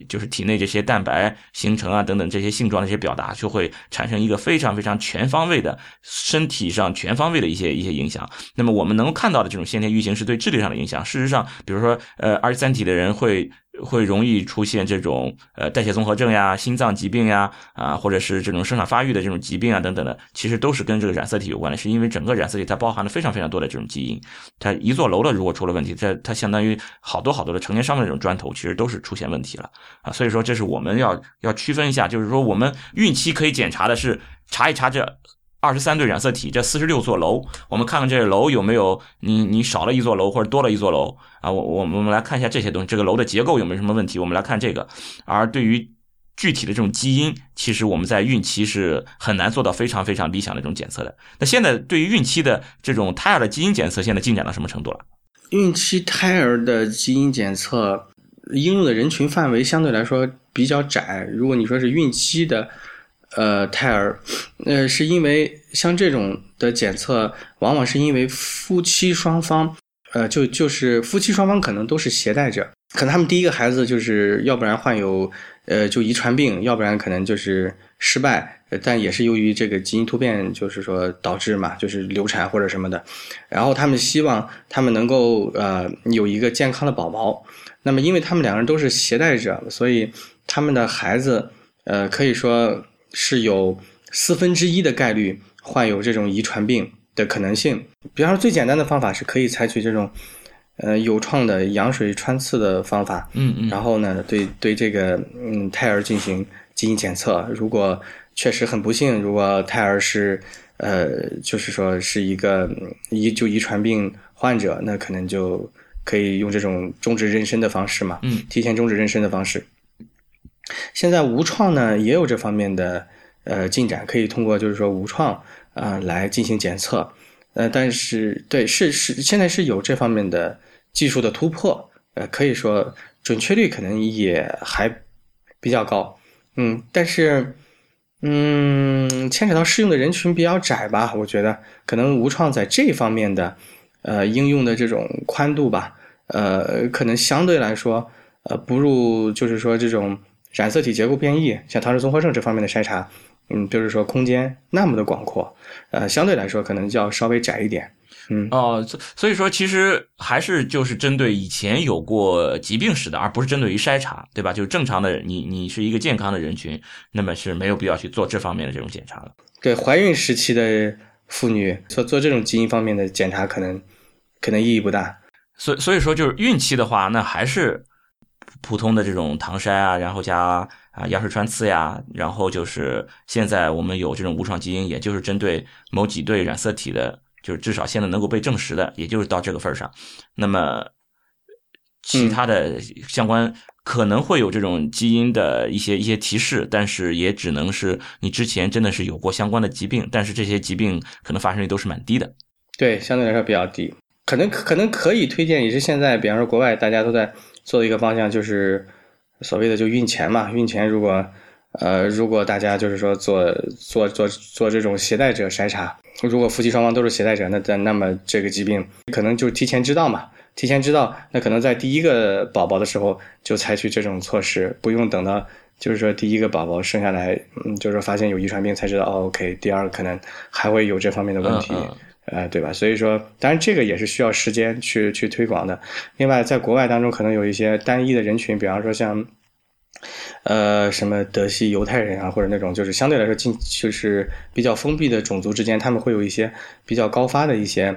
A: 就是体内这些蛋白形成啊等等这些性状的一些表达，就会产生一个非常非常全方位的身体上全方位的一些一些影响。那么我们能够看到的这种先天预型是对智力上的影响。事实上，比如说呃二十三体的人会。会容易出现这种呃代谢综合症呀、心脏疾病呀啊，或者是这种生长发育的这种疾病啊等等的，其实都是跟这个染色体有关的。是因为整个染色体它包含了非常非常多的这种基因，它一座楼的如果出了问题，它它相当于好多好多的成千上万这种砖头，其实都是出现问题了啊。所以说，这是我们要要区分一下，就是说我们孕期可以检查的是查一查这。二十三对染色体，这四十六座楼，我们看看这楼有没有你你少了一座楼或者多了一座楼啊？我我我们来看一下这些东西，这个楼的结构有没有什么问题？我们来看这个。而对于具体的这种基因，其实我们在孕期是很难做到非常非常理想的这种检测的。那现在对于孕期的这种胎儿的基因检测，现在进展到什么程度了？
B: 孕期胎儿的基因检测应用的人群范围相对来说比较窄。如果你说是孕期的。呃，胎儿，呃，是因为像这种的检测，往往是因为夫妻双方，呃，就就是夫妻双方可能都是携带者，可能他们第一个孩子就是要不然患有呃就遗传病，要不然可能就是失败，但也是由于这个基因突变，就是说导致嘛，就是流产或者什么的，然后他们希望他们能够呃有一个健康的宝宝，那么因为他们两个人都是携带者，所以他们的孩子呃可以说。是有四分之一的概率患有这种遗传病的可能性。比方说，最简单的方法是可以采取这种，呃有创的羊水穿刺的方法，
A: 嗯嗯，
B: 然后呢，对对这个嗯胎儿进行基因检测，如果确实很不幸，如果胎儿是呃就是说是一个遗就遗传病患者，那可能就可以用这种终止妊娠的方式嘛，
A: 嗯，
B: 提前终止妊娠的方式。现在无创呢也有这方面的呃进展，可以通过就是说无创啊、来进行检测，呃，但是对是是现在是有这方面的技术的突破，呃，可以说准确率可能也还比较高，嗯，但是嗯牵扯到适用的人群比较窄吧，我觉得可能无创在这方面的呃应用的这种宽度吧，呃，可能相对来说呃不如就是说这种。染色体结构变异，像唐氏综合症这方面的筛查，嗯，就是说空间那么的广阔，呃，相对来说可能就要稍微窄一点，嗯，
A: 哦，所所以说其实还是就是针对以前有过疾病史的，而不是针对于筛查，对吧？就是正常的你你是一个健康的人群，那么是没有必要去做这方面的这种检查的。
B: 对，怀孕时期的妇女做做这种基因方面的检查，可能可能意义不大。
A: 所所以说就是孕期的话，那还是。普通的这种唐筛啊，然后加啊羊水穿刺呀，然后就是现在我们有这种无创基因，也就是针对某几对染色体的，就是至少现在能够被证实的，也就是到这个份儿上。那么其他的相关可能会有这种基因的一些一些提示，但是也只能是你之前真的是有过相关的疾病，但是这些疾病可能发生率都是蛮低的。
B: 对，相对来说比较低，可能可能可以推荐，也是现在，比方说国外大家都在。做的一个方向就是所谓的就孕前嘛，孕前如果呃如果大家就是说做做做做这种携带者筛查，如果夫妻双方都是携带者，那那那么这个疾病可能就提前知道嘛，提前知道，那可能在第一个宝宝的时候就采取这种措施，不用等到就是说第一个宝宝生下来，嗯，就是说发现有遗传病才知道，哦，OK，第二个可能还会有这方面的问题。呃，对吧？所以说，当然这个也是需要时间去去推广的。另外，在国外当中，可能有一些单一的人群，比方说像，呃，什么德系犹太人啊，或者那种就是相对来说近就是比较封闭的种族之间，他们会有一些比较高发的一些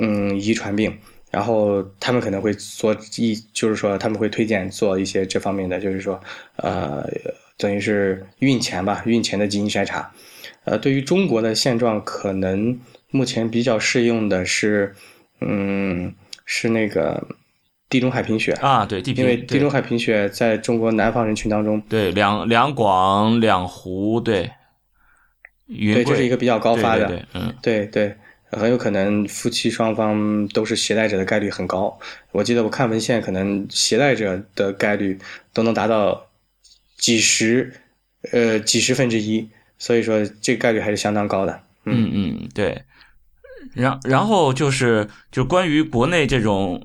B: 嗯遗传病，然后他们可能会做一，就是说他们会推荐做一些这方面的，就是说呃，等于是孕前吧，孕前的基因筛查。呃，对于中国的现状，可能。目前比较适用的是，嗯，是那个地中海贫血
A: 啊，对，地
B: 因为地中海贫血在中国南方人群当中，
A: 对两两广两湖，对，
B: 对，这是一个比较高发
A: 的，嗯，
B: 对对，很有可能夫妻双方都是携带者的概率很高。我记得我看文献，可能携带者的概率都能达到几十，呃，几十分之一，所以说这个概率还是相当高的。
A: 嗯嗯，对。然然后就是就关于国内这种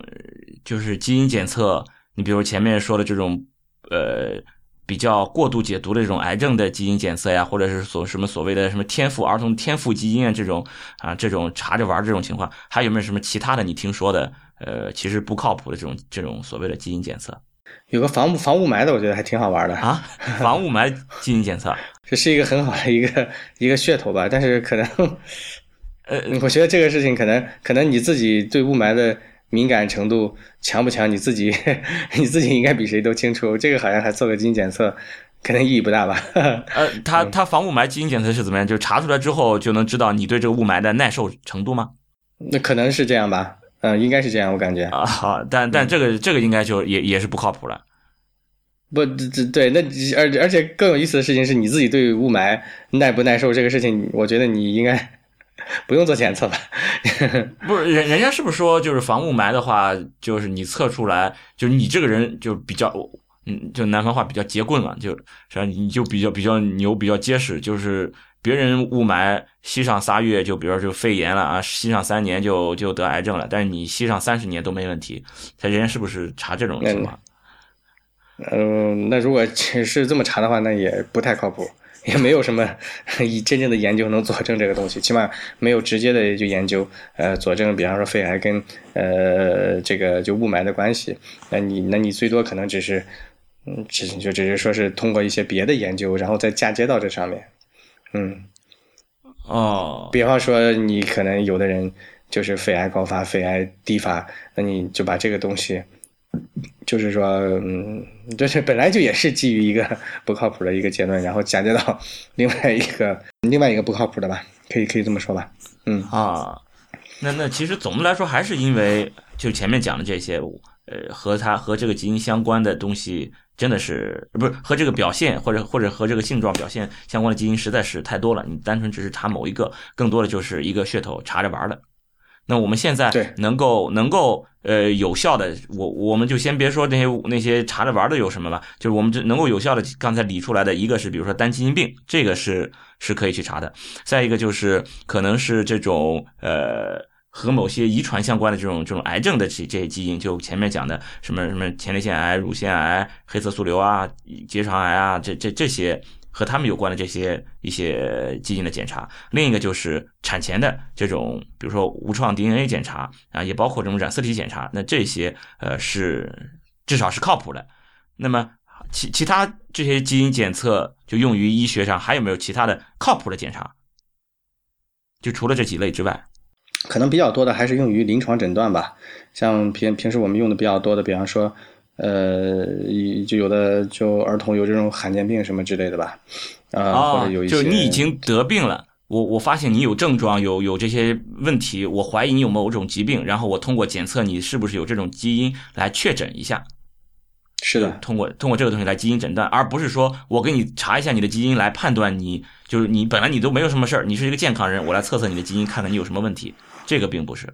A: 就是基因检测，你比如前面说的这种呃比较过度解读的这种癌症的基因检测呀，或者是所什么所谓的什么天赋儿童天赋基因啊这种啊这种查着玩这种情况，还有没有什么其他的你听说的呃其实不靠谱的这种这种所谓的基因检测？
B: 有个防防雾霾的，我觉得还挺好玩的
A: 啊，防雾霾基因检测，[LAUGHS]
B: 这是一个很好的一个一个噱头吧，但是可能。呃，我觉得这个事情可能可能你自己对雾霾的敏感程度强不强，你自己 [LAUGHS] 你自己应该比谁都清楚。这个好像还做个基因检测，可能意义不大吧？[LAUGHS]
A: 呃，它它防雾霾基因检测是怎么样？就查出来之后就能知道你对这个雾霾的耐受程度吗？
B: 那可能是这样吧，嗯，应该是这样，我感觉
A: 啊。好，但但这个这个应该就也也是不靠谱了。
B: 不，这这对那而而且更有意思的事情是，你自己对雾霾耐不耐受这个事情，我觉得你应该。[LAUGHS] 不用做检测了？
A: 不是人，人家是不是说就是防雾霾的话，就是你测出来，就是你这个人就比较，嗯，就南方话比较结棍了，就是吧？你就比较比较牛，比较结实。就是别人雾霾吸上仨月，就比如说就肺炎了啊，吸上三年就就得癌症了，但是你吸上三十年都没问题，他人家是不是查这种情况？
B: 嗯，那如果是这么查的话，那也不太靠谱。也没有什么 [LAUGHS] 以真正的研究能佐证这个东西，起码没有直接的就研究，呃，佐证，比方说肺癌跟呃这个就雾霾的关系。那你那你最多可能只是，嗯，只就只是说是通过一些别的研究，然后再嫁接到这上面。嗯，
A: 哦，
B: 比方说你可能有的人就是肺癌高发、肺癌低发，那你就把这个东西，就是说，嗯，就是本来就也是基于一个不靠谱的一个结论，然后嫁接到另外一个另外一个不靠谱的吧，可以可以这么说吧，嗯
A: 啊，那那其实总的来说还是因为就前面讲的这些，呃，和它和这个基因相关的东西。真的是不是和这个表现，或者或者和这个性状表现相关的基因实在是太多了。你单纯只是查某一个，更多的就是一个噱头，查着玩的。那我们现在能够能够呃有效的，我我们就先别说那些那些查着玩的有什么了，就是我们这能够有效的刚才理出来的一个是，比如说单基因病，这个是是可以去查的。再一个就是可能是这种呃。和某些遗传相关的这种这种癌症的这这些基因，就前面讲的什么什么前列腺癌、乳腺癌、黑色素瘤啊、结肠癌啊，这这这些和他们有关的这些一些基因的检查。另一个就是产前的这种，比如说无创 DNA 检查啊，也包括这种染色体检查。那这些呃是至少是靠谱的。那么其其他这些基因检测就用于医学上，还有没有其他的靠谱的检查？就除了这几类之外。
B: 可能比较多的还是用于临床诊断吧，像平平时我们用的比较多的，比方说，呃，就有的就儿童有这种罕见病什么之类的吧，啊，或者有一
A: 些，就你已经得病了，我我发现你有症状，有有这些问题，我怀疑你有某种疾病，然后我通过检测你是不是有这种基因来确诊一下，
B: 是的，
A: 通过通过这个东西来基因诊断，而不是说我给你查一下你的基因来判断你就是你本来你都没有什么事儿，你是一个健康人，我来测测你的基因，看看你有什么问题。这个并不是，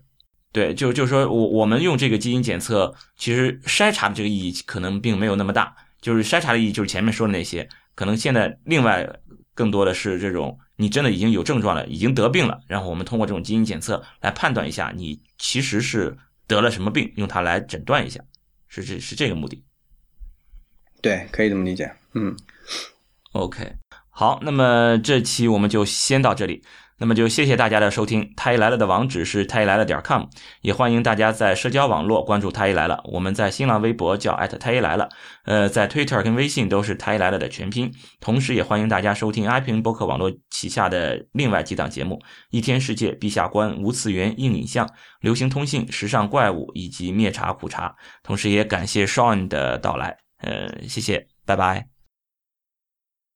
A: 对，就就是说我我们用这个基因检测，其实筛查的这个意义可能并没有那么大。就是筛查的意义，就是前面说的那些，可能现在另外更多的是这种，你真的已经有症状了，已经得病了，然后我们通过这种基因检测来判断一下，你其实是得了什么病，用它来诊断一下，是这是这个目的。
B: 对，可以这么理解。嗯
A: ，OK，好，那么这期我们就先到这里。那么就谢谢大家的收听，太医来了的网址是太医来了点 com，也欢迎大家在社交网络关注太医来了。我们在新浪微博叫艾特太医来了，呃，在 Twitter 跟微信都是太医来了的全拼。同时，也欢迎大家收听 iPing 博客网络旗下的另外几档节目：一天世界、陛下观、无次元、硬影像、流行通信、时尚怪物以及灭茶苦茶。同时，也感谢 Sean 的到来，呃，谢谢，拜拜。